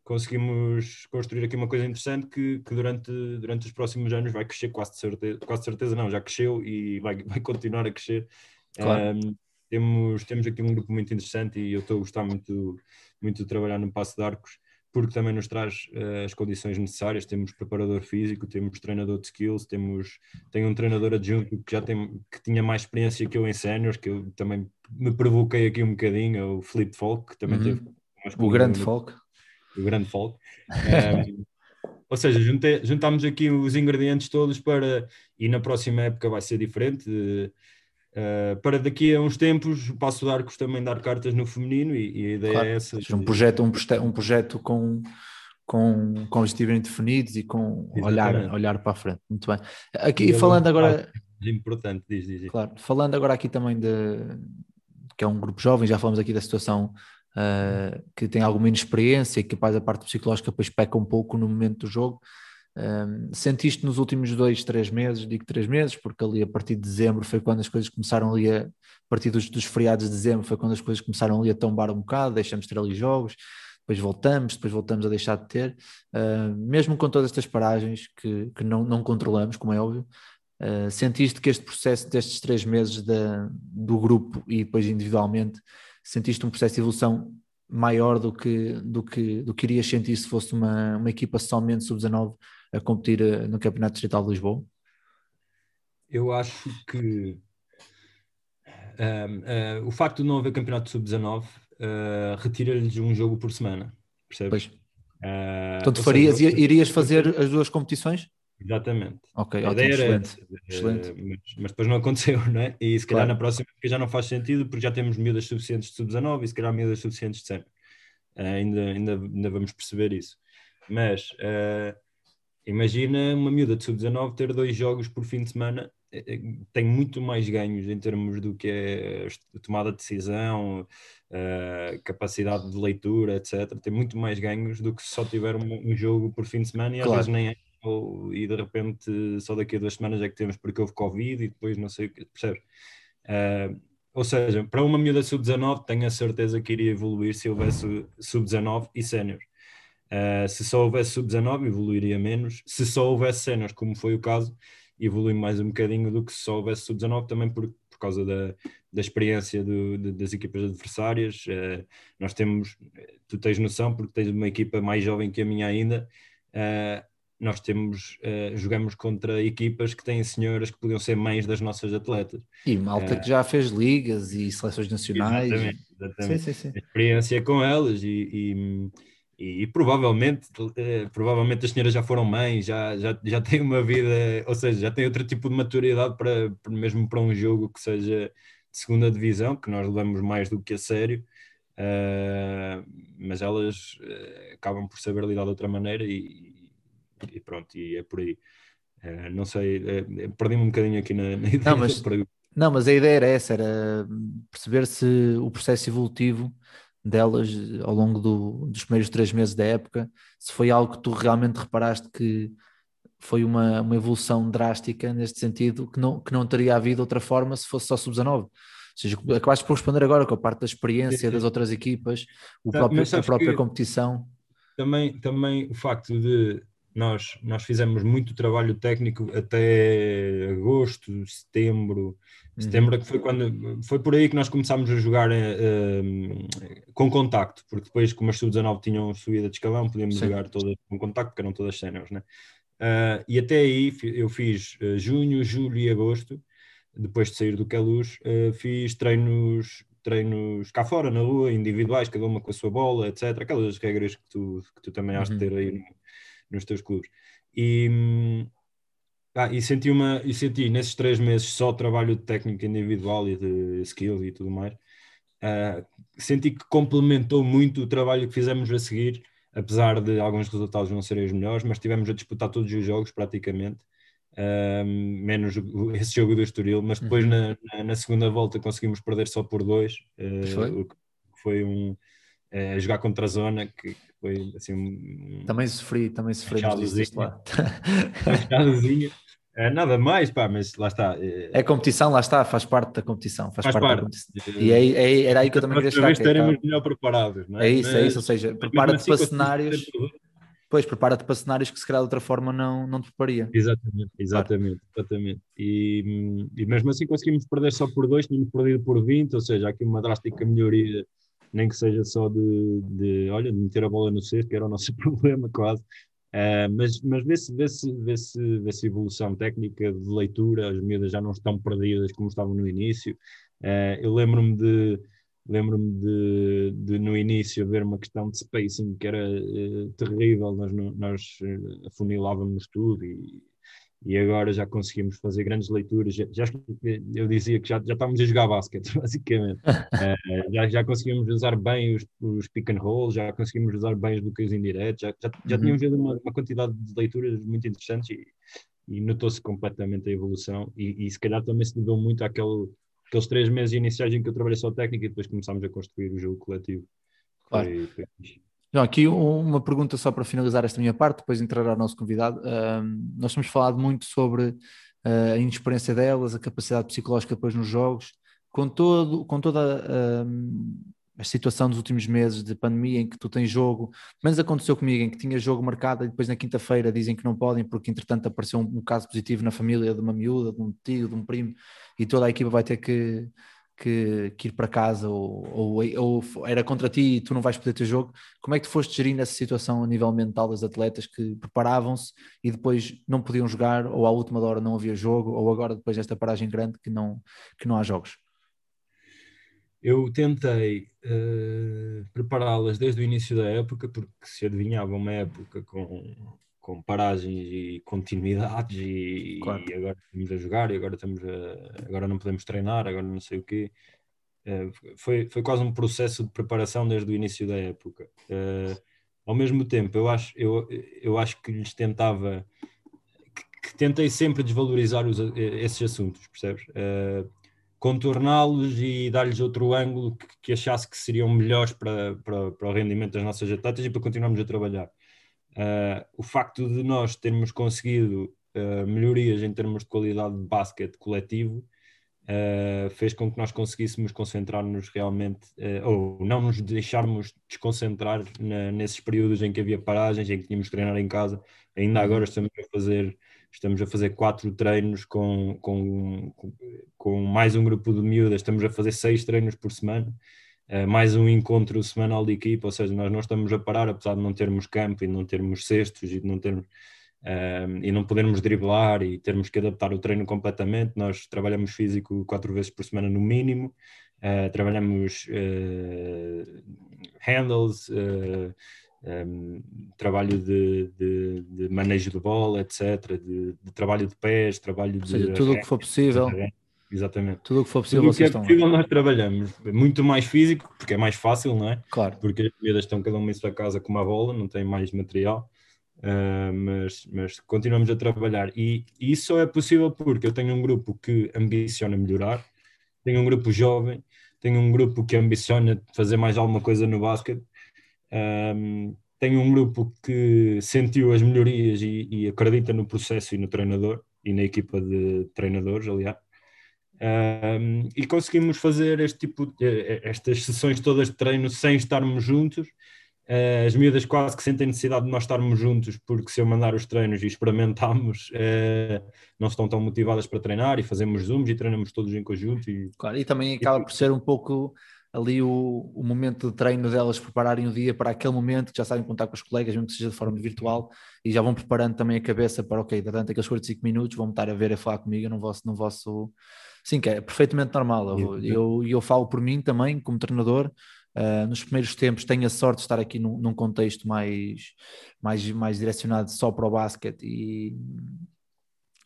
conseguimos construir aqui uma coisa interessante que, que, durante, durante os próximos anos vai crescer quase de certeza, quase certeza não, já cresceu e vai, vai continuar a crescer. Claro. Um, temos, temos aqui um grupo muito interessante e eu estou a gostar muito, muito de trabalhar no Passo de Arcos porque também nos traz uh, as condições necessárias. Temos preparador físico, temos treinador de skills, temos tenho um treinador adjunto que já tem que tinha mais experiência que eu em séniores, que eu também me provoquei aqui um bocadinho, o Felipe Folk, que também uhum. teve o grande Folk o grande folk. Um, [LAUGHS] ou seja, juntei, juntámos aqui os ingredientes todos para, e na próxima época vai ser diferente, uh, para daqui a uns tempos passo dar Arcos também dar cartas no feminino e, e a ideia claro, é essa. Um projeto, um, um projeto com, com, com objetivos definidos e com olhar, olhar para a frente. Muito bem. Aqui e falando agora. Importante, diz, diz, diz. Claro, falando agora aqui também de que é um grupo jovem, já falamos aqui da situação uh, que tem alguma inexperiência e que capaz a parte psicológica depois peca um pouco no momento do jogo. Um, sentiste nos últimos dois, três meses, digo três meses, porque ali a partir de dezembro foi quando as coisas começaram ali a, a partir dos, dos feriados de dezembro foi quando as coisas começaram ali a tombar um bocado, deixamos de ter ali jogos, depois voltamos, depois voltamos a deixar de ter, uh, mesmo com todas estas paragens que, que não, não controlamos, como é óbvio, uh, sentiste que este processo destes três meses da, do grupo e depois individualmente sentiste um processo de evolução maior do que, do que, do que irias sentir se fosse uma, uma equipa somente sub-19 a competir eh, no Campeonato Distrital de Lisboa? Eu acho que um, uh, uh, o facto de não haver Campeonato Sub-19 uh, retira-lhes um jogo por semana, percebes? Pois. Portanto, farias, seja, irias fazer as duas competições? Exatamente. Ok, a ótimo, era, excelente. Uh, excelente. Mas, mas, depois não aconteceu, [LAUGHS] não é? E se calhar claro. na próxima porque já não faz sentido, porque já temos miúdas suficientes de sub-19 e se calhar miúdas suficientes de 100. Uh, ainda, ainda, ainda vamos perceber isso. Mas uh, imagina uma miúda de sub-19 ter dois jogos por fim de semana, tem muito mais ganhos em termos do que é tomada de decisão, capacidade de leitura, etc. Tem muito mais ganhos do que se só tiver um, um jogo por fim de semana e claro. às vezes nem é ou, e de repente só daqui a duas semanas é que temos porque houve Covid e depois não sei o que, percebes? Uh, ou seja, para uma miúda sub-19 tenho a certeza que iria evoluir se houvesse sub-19 e sénior. Uh, se só houvesse sub-19 evoluiria menos, se só houvesse sénior, como foi o caso, evolui mais um bocadinho do que se só houvesse sub-19 também por, por causa da, da experiência do, de, das equipas adversárias. Uh, nós temos, tu tens noção, porque tens uma equipa mais jovem que a minha ainda, uh, nós temos, uh, jogamos contra equipas que têm senhoras que podiam ser mães das nossas atletas. E malta uh, que já fez ligas e seleções nacionais. Exatamente, exatamente. Sim, sim, sim. Experiência com elas e, e, e, provavelmente, eh, provavelmente as senhoras já foram mães, já, já, já têm uma vida, ou seja, já têm outro tipo de maturidade para, mesmo para um jogo que seja de segunda divisão, que nós levamos mais do que a sério, uh, mas elas uh, acabam por saber lidar de outra maneira e, e pronto, e é por aí. Uh, não sei, perdi-me um bocadinho aqui na, na [LAUGHS] ideia. Não mas, não, mas a ideia era essa, era perceber se o processo evolutivo delas ao longo do, dos primeiros três meses da época, se foi algo que tu realmente reparaste que foi uma, uma evolução drástica neste sentido, que não, que não teria havido outra forma se fosse só sub-19. Ou seja, acabaste por responder agora com a parte da experiência das outras equipas, o próprio, a própria competição. Também, também o facto de nós, nós fizemos muito trabalho técnico até agosto, setembro, Setembro é que foi quando foi por aí que nós começámos a jogar uh, com contacto, porque depois, como as sub-19 tinham subida de escalão, podíamos Sim. jogar todas com contacto, porque eram todas cenas, né? Uh, e até aí eu fiz uh, junho, julho e agosto, depois de sair do Queluz, fiz treinos, treinos cá fora, na rua, individuais, cada uma com a sua bola, etc. Aquelas regras que tu, que tu também has de uhum. ter aí nos teus clubes. E, hum, ah, e senti uma e senti nesses três meses só trabalho de técnica individual e de skills e tudo mais. Uh, senti que complementou muito o trabalho que fizemos a seguir, apesar de alguns resultados não serem os melhores, mas tivemos a disputar todos os jogos praticamente, uh, menos esse jogo do Estoril, mas depois uhum. na, na, na, segunda volta conseguimos perder só por dois, uh, foi? o que foi um a jogar contra a zona que foi assim um, também sofri, também sofri disso lá. É, [LAUGHS] nada mais, pá, mas lá está. É, é competição, lá está, faz parte da competição. Faz, faz parte, parte, competição. E é, é, era aí que eu também queria chegar. estaremos melhor preparados, não é? É isso, mas, é isso, ou seja, prepara-te assim, para cenários. Pois, prepara-te para cenários que se calhar de outra forma não, não te preparia. Exatamente, exatamente, exatamente. E, e mesmo assim conseguimos perder só por dois, tínhamos perdido por 20, ou seja, há aqui uma drástica melhoria, nem que seja só de, de olha, de meter a bola no cesto, que era o nosso [LAUGHS] problema quase, Uh, mas mas vê-se vê -se, vê -se, vê -se evolução técnica de leitura, as miúdas já não estão perdidas como estavam no início. Uh, eu lembro-me de, lembro-me de, de, no início haver uma questão de spacing que era uh, terrível, nós, nós afunilávamos tudo e e agora já conseguimos fazer grandes leituras. Já, já eu dizia que já, já estávamos a jogar basquete, [LAUGHS] basicamente. uh, já, já conseguimos usar bem os, os pick and roll, já conseguimos usar bem os bloqueios indiretos, já, já, já uhum. tínhamos visto uma, uma, quantidade de leituras muito interessantes e, e notou-se completamente a evolução. E, e, se calhar também se deveu muito àquele, àqueles três meses iniciais em que eu trabalhei só técnica e depois começámos a construir o jogo coletivo. Claro. Foi, foi João, aqui uma pergunta só para finalizar esta minha parte, depois entrará o nosso convidado. nós temos falado muito sobre uh, a inexperiência delas, a capacidade psicológica depois nos jogos, com, todo, com toda a situação dos últimos meses de pandemia em que tu tens jogo, menos aconteceu comigo, em que tinha jogo marcado e depois na quinta-feira dizem que não podem porque entretanto apareceu um, um, caso positivo na família de uma miúda, de um tio, de um primo e toda a equipa vai ter que que, que ir para casa ou, ou, ou, era contra ti e tu não vais poder ter jogo. Como é que tu foste gerindo essa situação a nível mental das atletas que preparavam-se e depois não podiam jogar ou à última hora não havia jogo ou agora depois desta paragem grande que não, que não há jogos? Eu tentei uh, prepará-las desde o início da época porque se adivinhava uma época com com paragens e continuidades e, claro. e, agora estamos a jogar e agora estamos a, agora não podemos treinar, agora não sei o quê. Uh, foi, foi quase um processo de preparação desde o início da época. Uh, ao mesmo tempo, eu acho, eu, eu acho que lhes tentava, que, que tentei sempre desvalorizar os, esses assuntos, percebes? Uh, contorná-los e dar-lhes outro ângulo que, que, achasse que seriam melhores para, para, para o rendimento das nossas atletas e para continuarmos a trabalhar. Uh, o facto de nós termos conseguido uh, melhorias em termos de qualidade de basquete coletivo uh, fez com que nós conseguíssemos concentrar-nos realmente, ou não nos deixarmos desconcentrar na, nesses períodos em que havia paragens, em que tínhamos que treinar em casa. Ainda uhum. agora estamos a fazer, estamos a fazer quatro treinos com, com, com mais um grupo de miúdas, estamos a fazer seis treinos por semana. Uh, mais um encontro semanal de equipa, ou seja, nós não estamos a parar, apesar de não termos campo e não termos cestos e não termos uh, e não podermos driblar e termos que adaptar o treino completamente. Nós trabalhamos físico quatro vezes por semana no mínimo, uh, trabalhamos handles, um, trabalho de, de, de, manejo de bola, etc., de, de trabalho de pés, trabalho Ou seja, de. tudo o que for possível. Exatamente. Tudo o que for possível, tudo que é possível nós trabalhamos. Muito mais físico, porque é mais fácil, não é? Claro. Porque as miúdas estão cada uma em sua casa com uma bola, não têm mais material. Uh, mas, mas continuamos a trabalhar e, e isso só é possível porque eu tenho um grupo que ambiciona melhorar, tenho um grupo jovem, tenho um grupo que ambiciona fazer mais alguma coisa no basquete um, tenho um grupo que sentiu as melhorias e, e, acredita no processo e no treinador e na equipa de treinadores, aliás. Um, e conseguimos fazer este tipo de, eh, estas sessões todas de treino sem estarmos juntos. Uh, as miúdas quase que sentem necessidade de nós estarmos juntos, porque se eu mandar os treinos e experimentamos, uh, [LAUGHS] não estão tão motivadas para treinar e fazemos zooms e treinamos todos em conjunto. E, claro, e também acaba por ser um pouco ali o, o momento de treino delas prepararem o dia para aquele momento que já sabem contar com os colegas, mesmo que seja de forma virtual, e já vão preparando também a cabeça para, ok, durante aqueles 45 minutos vão estar a ver a falar comigo no no vosso... Sim, que é perfeitamente normal. Eu, eu, eu falo por mim também, como treinador, Uh, nos primeiros tempos tenho a sorte de estar aqui num, num, contexto mais, mais, mais direcionado só para o basquete e,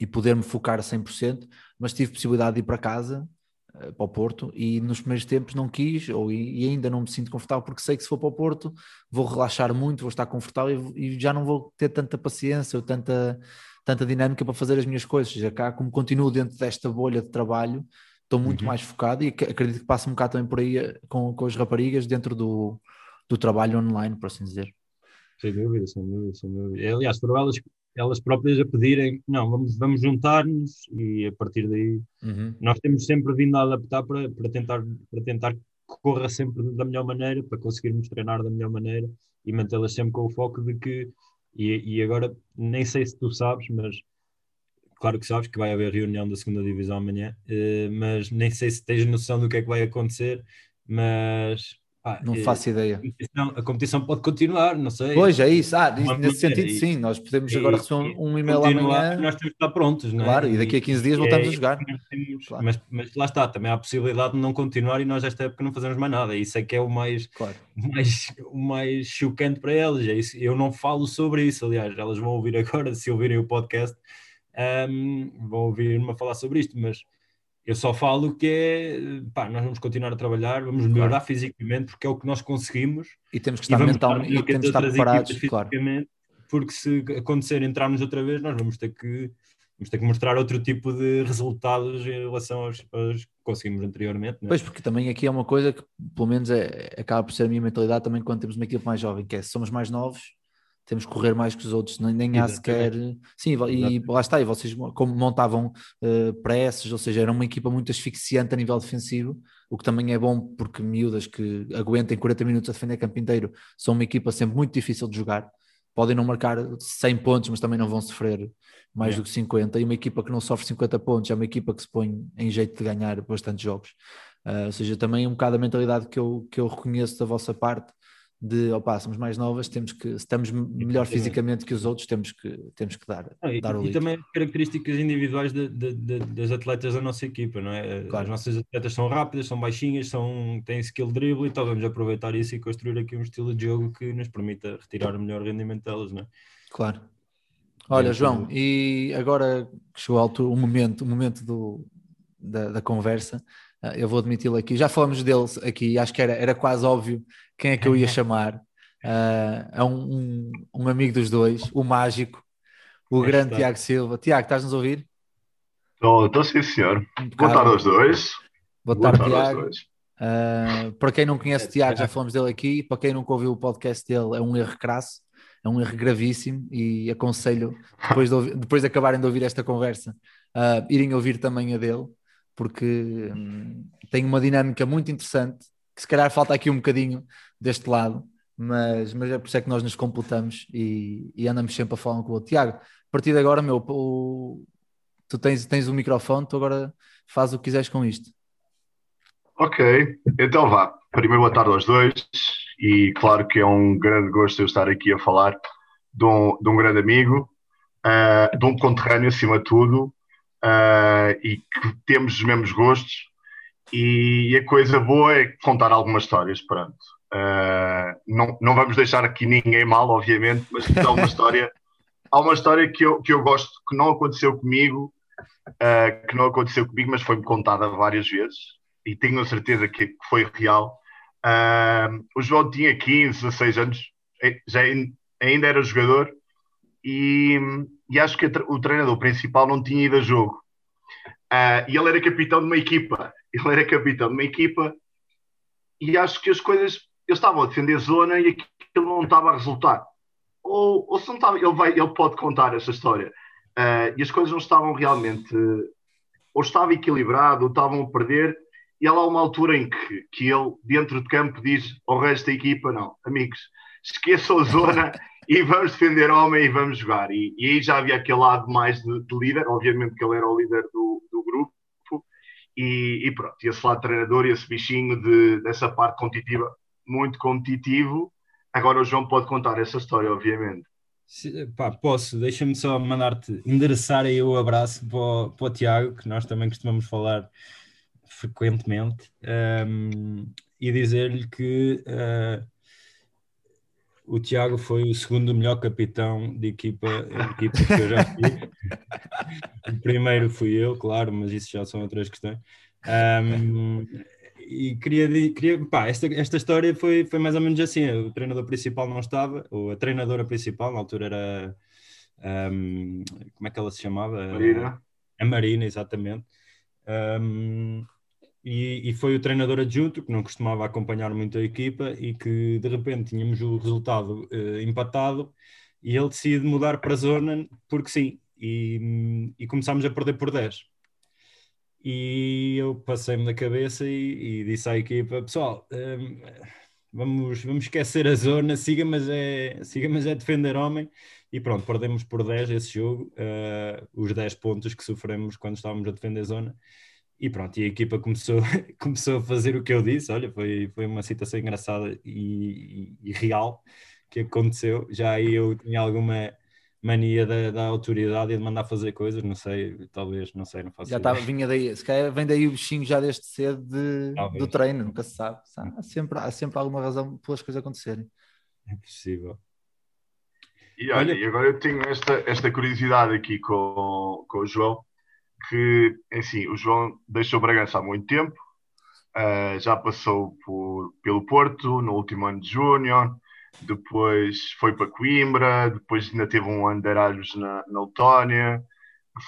e poder me focar a 100%, mas tive possibilidade de ir para casa eh, para o Porto e nos primeiros tempos não quis ou, e ainda não me sinto confortável porque sei que se for para o Porto vou relaxar muito, vou estar confortável e, e já não vou ter tanta paciência ou tanta, tanta dinâmica para fazer as minhas coisas. Já cá, como continuo dentro desta bolha de trabalho, estou muito uhum. mais focado e acredito que passa um bocado também por aí eh, com, com as raparigas dentro do, do trabalho online, por assim dizer. Sem dúvida, sem dúvida, sem dúvida. Aliás, foram elas elas próprias a pedirem, não, vamos, vamos juntar-nos e a partir daí uhum. nós temos sempre vindo a adaptar para, para, tentar, para tentar que corra sempre da melhor maneira, para conseguirmos treinar da melhor maneira e mantê-las sempre com o foco de que, e, e agora nem sei se tu sabes, mas claro que sabes que vai haver reunião da segunda divisão amanhã, eh, mas nem sei se tens noção do que é que vai acontecer, mas ah, não faço ideia. A competição, a competição, pode continuar, não sei. Pois é isso. Ah, nesse sentido, sim. Nós podemos agora receber um, um e-mail amanhã. Nós temos que estar prontos, não é? Claro, e daqui a 15 dias voltamos é, a jogar. Temos, claro. mas, mas, lá está, também há a possibilidade de não continuar e nós, esta época, não fazemos mais nada. Isso é que é o mais, claro. [LAUGHS] mais, o mais chocante para elas. É isso. Eu não falo sobre isso, aliás, elas vão ouvir agora, [LAUGHS] se ouvirem o podcast, um, vão ouvir-me a falar sobre isto, mas eu só falo que é, pá, nós vamos continuar a trabalhar, vamos melhorar claro. fisicamente, porque é o que nós conseguimos. E temos que estar mentalmente, e temos que estar preparados, claro. Porque se acontecer entrarmos outra vez, nós vamos ter que vamos ter que mostrar outro tipo de resultados em relação aos, aos que conseguimos anteriormente. É? Pois, porque também aqui é uma coisa que, pelo menos, é, acaba por ser a minha mentalidade também quando temos uma equipe mais jovem, que é somos mais novos, temos que correr mais que os outros, nem, nem há sequer. Sim, e lá está, e vocês como montavam uh, presses, ou seja, era uma equipa muito asfixiante a nível defensivo, o que também é bom porque miúdas que aguentem 40 minutos a defender campo inteiro são uma equipa sempre muito difícil de jogar. Podem não marcar 100 pontos, mas também não vão sofrer mais é. do que 50. E uma equipa que não sofre 50 pontos é uma equipa que se põe em jeito de ganhar bastantes jogos. Uh, ou seja, também um bocado a mentalidade que eu, que eu reconheço da vossa parte de opa, somos mais novas, temos que, se estamos melhor fisicamente que os outros, temos que, temos que dar, ah, e, dar o E também características individuais de, de, de, das atletas da nossa equipa, não é? Claro. As nossas atletas são rápidas, são baixinhas, são, têm skill dribble, então vamos aproveitar isso e construir aqui um estilo de jogo que nos permita retirar o melhor rendimento delas, não é? Claro. Olha, João, e agora que chegou alto o momento, o momento do, da, da conversa, eu vou admiti-lo aqui, já falamos deles aqui, acho que era, era quase óbvio quem é que eu ia [LAUGHS] chamar. Uh, é um, um, um, amigo dos dois, o mágico, o grande Tiago Silva. Tiago, estás-nos a ouvir? Estou, sim, senhor. Um Boa tarde aos dois. Boa tarde, Boa tarde Tiago. Uh, para quem não conhece o Tiago, já falamos dele aqui. Para quem nunca ouviu o podcast dele, é um erro crasso, é um erro gravíssimo e aconselho, depois de, ouvir, depois de acabarem de ouvir esta conversa, uh, irem ouvir também a dele porque hum, tem uma dinâmica muito interessante, que se calhar falta aqui um bocadinho deste lado, mas, mas é por isso é que nós nos completamos e, e andamos sempre a falar com o outro. Tiago, a partir de agora, meu, o, tu tens, tens o microfone, tu agora faz o que quiseres com isto. Ok, então vá. Primeiro, boa tarde aos dois, e claro que é um grande gosto eu estar aqui a falar de um, de um grande amigo, uh, de um conterrâneo acima de tudo, uh, e que temos os mesmos gostos. E a coisa boa é contar algumas histórias, pronto. Uh, não, não vamos deixar aqui ninguém mal, obviamente, mas há uma [LAUGHS] história, há uma história que eu, que eu gosto, que não aconteceu comigo, uh, que não aconteceu comigo, mas foi-me contada várias vezes e tenho a certeza que, que foi real. Uh, o João tinha 15, 16 anos, eh, já ainda era jogador e, e acho que o treinador principal não tinha ido a jogo. e ele era capitão de uma equipa. [LAUGHS] Ele era capitão de uma equipa e acho que as coisas eles estavam a defender zona e aquilo não estava a resultar. Ou, ou se não estava, ele, vai, ele pode contar essa história. Uh, e as coisas não estavam realmente. Ou estava equilibrado, ou estavam a perder. E há lá uma altura em que, que ele, dentro de campo, diz ao resto da equipa: não, amigos, esqueçam a zona e vamos defender homem e vamos jogar. E, e aí já havia aquele lado mais de, de, líder, obviamente que ele era o líder do, do grupo. E, e pronto, esse lado treinador e esse bichinho de, dessa parte competitiva muito competitivo. Agora o João pode contar essa história, obviamente. Se, pá, posso, deixa-me só mandar-te endereçar aí o abraço para o, para o Tiago, que nós também costumamos falar frequentemente, um, e dizer-lhe que uh, o Tiago foi o segundo melhor capitão de equipa, equipa que eu já tive. [LAUGHS] o primeiro fui eu, claro, mas isso já são outras questões. Um, e queria, queria pá, esta, esta história foi, foi mais ou menos assim. O treinador principal não estava, ou a treinadora principal, na altura era. Um, como é que ela se chamava? Marina. A Marina, exatamente. Um, e, e, foi o treinador adjunto que não costumava acompanhar muito a equipa e que de repente tínhamos o resultado uh, empatado e ele decide mudar para zona porque sim. E, e começámos a perder por 10 e eu passei-me na cabeça e, e, disse à equipa, pessoal, um, vamos, vamos esquecer a zona, siga, mas é, siga, mas é defender homem. E pronto, perdemos por 10 esse jogo, uh, os 10 pontos que sofremos quando estávamos a defender a zona. E pronto, e a equipa começou, [LAUGHS] começou a fazer o que eu disse. Olha, foi, foi uma situação engraçada e, e, e real que aconteceu. Já aí eu tinha alguma mania da, da, autoridade e de mandar fazer coisas, não sei, talvez, não sei, não faço Já estava, vinha daí, se calhar vem daí o bichinho já desde cedo de, do treino, nunca se sabe. Há sempre, há sempre alguma razão pelas coisas acontecerem. É possível. E olha, olha, e agora eu tenho esta, esta curiosidade aqui com, com o João, que, assim, o João deixou Bragança há muito tempo, uh, já passou por, pelo Porto, no último ano de Júnior, depois foi para Coimbra, depois ainda teve um ano de Erasmus na, na Letónia,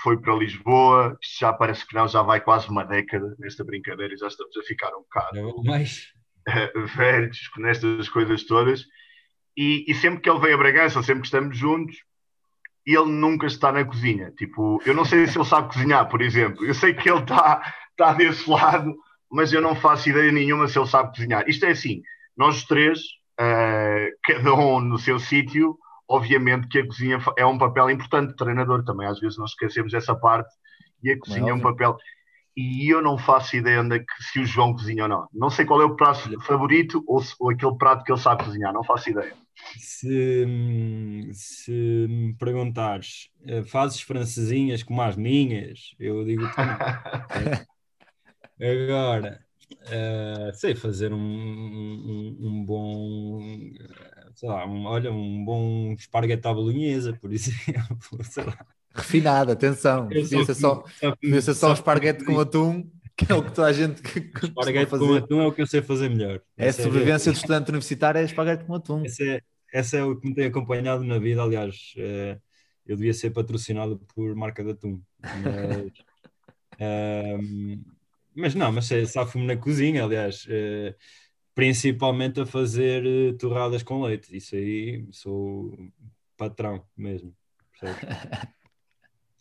foi para Lisboa, já parece que não, já vai quase uma década nesta brincadeira e já estamos a ficar um bocado mais. [LAUGHS] velhos nestas coisas todas. E, e, sempre que ele vem a Bragança, sempre que estamos juntos, ele nunca está na cozinha. Tipo, eu não sei se ele sabe cozinhar, por exemplo. Eu sei que ele está, está desse lado, mas eu não faço ideia nenhuma se ele sabe cozinhar. Isto é assim, nós os três uh, cada um no seu sítio. Obviamente que a cozinha é um papel importante, treinador também, às vezes nós esquecemos essa parte, e a cozinha é, é um papel. E eu não faço ideia onde é que, se o João cozinha ou não. Não sei qual é o prato favorito ou, se, ou aquele prato que ele sabe cozinhar, não faço ideia. Se, se me perguntares, eh, fazes francesinhas como as minhas, eu digo que não. [LAUGHS] Agora, Uh, sei fazer um, um, um bom, sei lá, um, olha, um bom esparguete à bolonhesa, por [LAUGHS] exemplo, sei lá. Refinado, atenção, podia ser só, podia só um esparguete com atum, que é o que toda a gente esparguete com atum é o que eu sei fazer melhor. É a sobrevivência é... do estudante universitário, é esparguete com atum. Essa é, essa é o que me tem acompanhado na vida, aliás, uh, eu devia ser patrocinado por marca de atum, mas... Uh, [LAUGHS] mas não, mas safo-me na cozinha, aliás, uh, principalmente a fazer uh, torradas com leite. Isso aí sou patrão mesmo. [LAUGHS]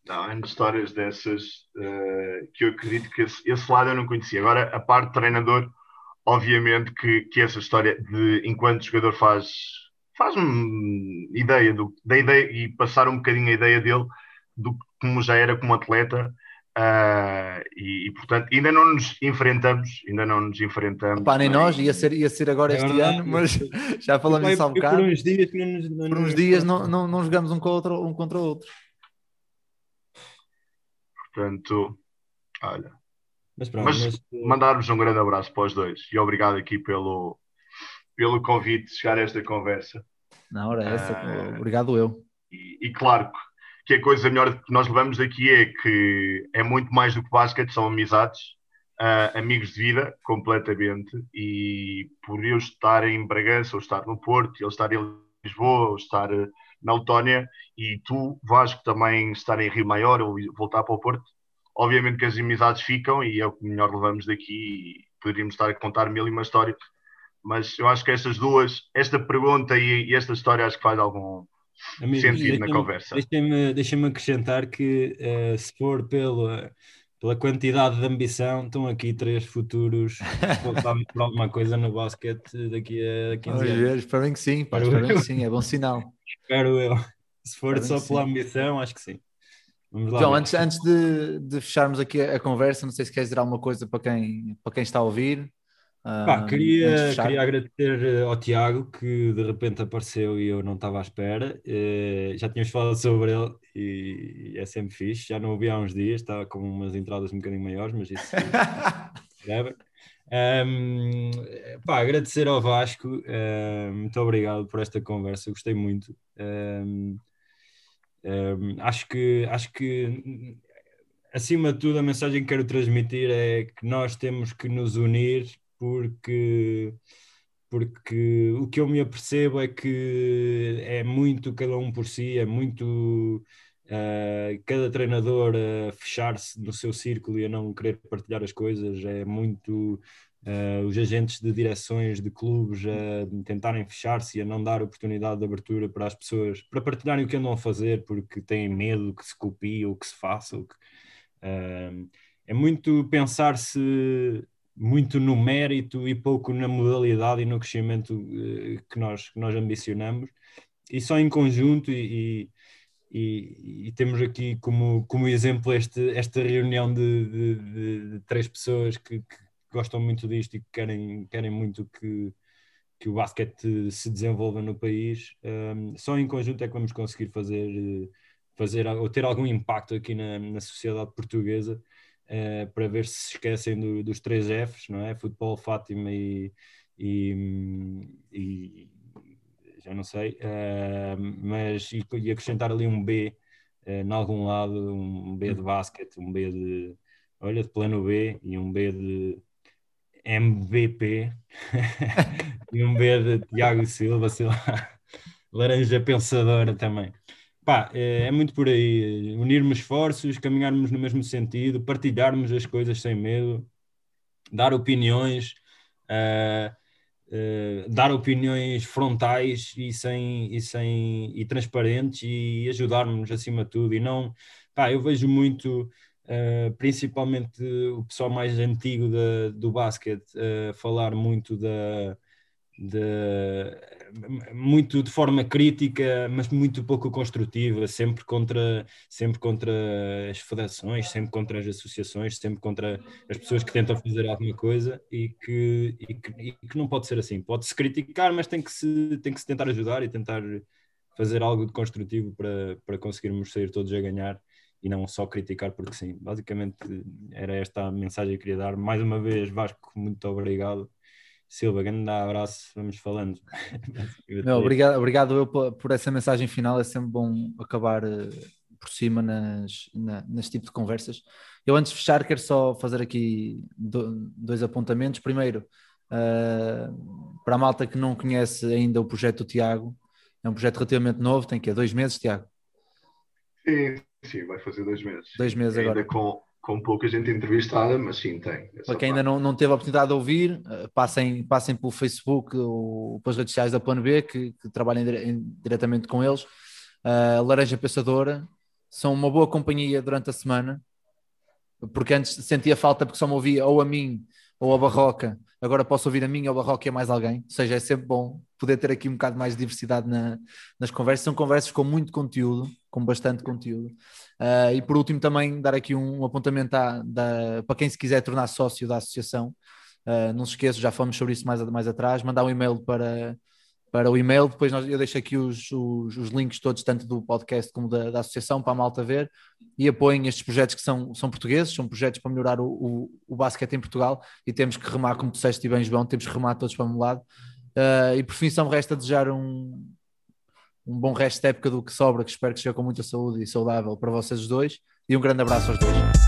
Não, há histórias dessas uh, que eu acredito que esse, esse, lado eu não conhecia. Agora, a parte treinador, obviamente que, que essa história de enquanto jogador faz faz-me ideia do, da ideia e passar um bocadinho a ideia dele do como já era como atleta Uh, e, e, portanto ainda não nos enfrentamos, ainda não nos enfrentamos. Pá, nem nós, ia ser, ia ser agora este ano, mas [LAUGHS] já falamos isso há um bocado. Por uns dias, não, não, por uns dias não, não, não jogamos um, contra, um contra o outro. Portanto, olha. Mas, pronto, mas, mas... mandar-vos um grande abraço para os dois e obrigado aqui pelo, pelo convite de chegar a esta conversa. Na hora é essa, uh, obrigado eu. E, e, claro que a coisa melhor que nós levamos daqui é que é muito mais do que basquete, são amizades, uh, amigos de vida, completamente. E por eu estar em Bragança, ou estar no Porto, ele estar em Lisboa, ou estar na Letónia, e tu, Vasco, também estar em Rio Maior ou voltar para o Porto, obviamente que as amizades ficam e é o que melhor levamos daqui. E poderíamos estar a contar mil e uma histórias mas eu acho que estas duas, esta pergunta e, e esta história, acho que faz algum Amigo, sentido na conversa. Deixem-me deixem acrescentar que, uh, se for pela, pela quantidade de ambição, estão aqui três futuros voltados por alguma coisa no basquete daqui a 15 anos. Espero bem que sim, pá, espero bem que sim, é bom sinal. Espero eu. Se for espero só pela sim. ambição, acho que sim. Vamos lá. João, antes, antes de, de, fecharmos aqui a, a, conversa, não sei se queres dizer alguma coisa para quem, para quem está a ouvir. Pá, queria, queria agradecer eh, ao Tiago que de repente apareceu e eu não estava à espera. Uh, já tínhamos falado sobre ele e, é sempre fixe. Já não o vi há uns dias, estava com umas entradas um bocadinho maiores, mas isso [LAUGHS] é. Um, pá, agradecer ao Vasco, uh, muito obrigado por esta conversa, gostei muito. Um, um, acho que acho que acima de tudo a mensagem que quero transmitir é que nós temos que nos unir porque, porque o que eu me apercebo é que é muito cada um por si, é muito uh, cada treinador a fechar-se no seu círculo e a não querer partilhar as coisas, é muito uh, os agentes de direções de clubes a tentarem fechar-se e a não dar oportunidade de abertura para as pessoas para partilharem o que andam a fazer porque têm medo que se copie ou que se faça. Que, uh, é muito pensar-se muito no mérito e pouco na modalidade e no crescimento uh, que, nós, que nós ambicionamos, e só em conjunto, e, e, e temos aqui como, como exemplo este, esta reunião de, de, de, de três pessoas que, que, gostam muito disto e que querem, querem muito que, que o basquete se desenvolva no país. Um, só em conjunto é que vamos conseguir fazer, fazer ou ter algum impacto aqui na, na sociedade portuguesa uh, para ver se se esquecem do, dos três Fs, não é? Futebol, Fátima e, e, e já não sei, uh, mas e, e, acrescentar ali um B uh, em algum lado, um B de basquete, um B de, olha, de plano B e um B de MVP [LAUGHS] e um B de Tiago Silva, sei lá, [LAUGHS] laranja pensadora também. Pá, é, é, muito por aí. Unirmos esforços, caminharmos no mesmo sentido, partilharmos as coisas sem medo, dar opiniões, uh, uh, dar opiniões frontais e, sem, e, sem, e transparentes e ajudarmos acima de tudo. E não, pá, eu vejo muito. Uh, principalmente o pessoal mais antigo do basquete uh, falar muito da, muito de forma crítica, mas muito pouco construtiva, sempre contra, sempre contra as federações, sempre contra as associações, sempre contra as pessoas que tentam fazer alguma coisa e que, e que, e que não pode ser assim. Pode-se criticar, mas tem que, se, tem que se tentar ajudar e tentar fazer algo de construtivo para, para conseguirmos sair todos a ganhar e não só criticar porque sim. Basicamente era esta a mensagem que eu queria dar. Mais uma vez, Vasco, muito obrigado Silva, grande abraço, vamos falando. [LAUGHS] Não, obrigado, obrigado eu por, essa mensagem final, é sempre bom acabar uh, por cima nas, na, neste tipo de conversas. Eu antes de fechar quero só fazer aqui do, dois apontamentos. Primeiro, uh, para a malta que não conhece ainda o projeto do Tiago, é um projeto relativamente novo, tem que é dois meses, Tiago? Sim, sim, vai fazer dois meses. Dois meses ainda agora. Com, com pouca gente entrevistada, mas sim, tem. Para quem ainda não, não teve a oportunidade de ouvir, eh, passem, passem pelo Facebook ou pelas redes sociais da Plano B, que, que trabalhem dire, diretamente com eles. Uh, Laranja Pensadora são uma boa companhia durante a semana, porque antes sentia falta porque só me ouvia ou a mim ou a Barroca, agora posso ouvir a mim ou a Barroca e mais alguém, ou seja, é sempre bom poder ter aqui um bocado mais de diversidade na, nas conversas. São conversas com muito conteúdo, com bastante conteúdo. Uh, e por último, também dar aqui um, um apontamento à, da, para quem se quiser tornar sócio da associação. Uh, não se esqueça, já falamos sobre isso mais, mais atrás, mandar um e-mail para, para o e-mail, depois nós, eu deixo aqui os, os, os, links todos, tanto do podcast como da, da, associação, para a malta ver, e apoiem estes projetos que são, são portugueses, são projetos para melhorar o, o, o basquete em Portugal, e temos que remar, como disseste bem, João, temos que remar todos para meu lado, Uh, e por fim, só me resta desejar um, um bom resto de época do que sobra, que espero que esteja com muita saúde e saudável para vocês dois. E um grande abraço aos dois.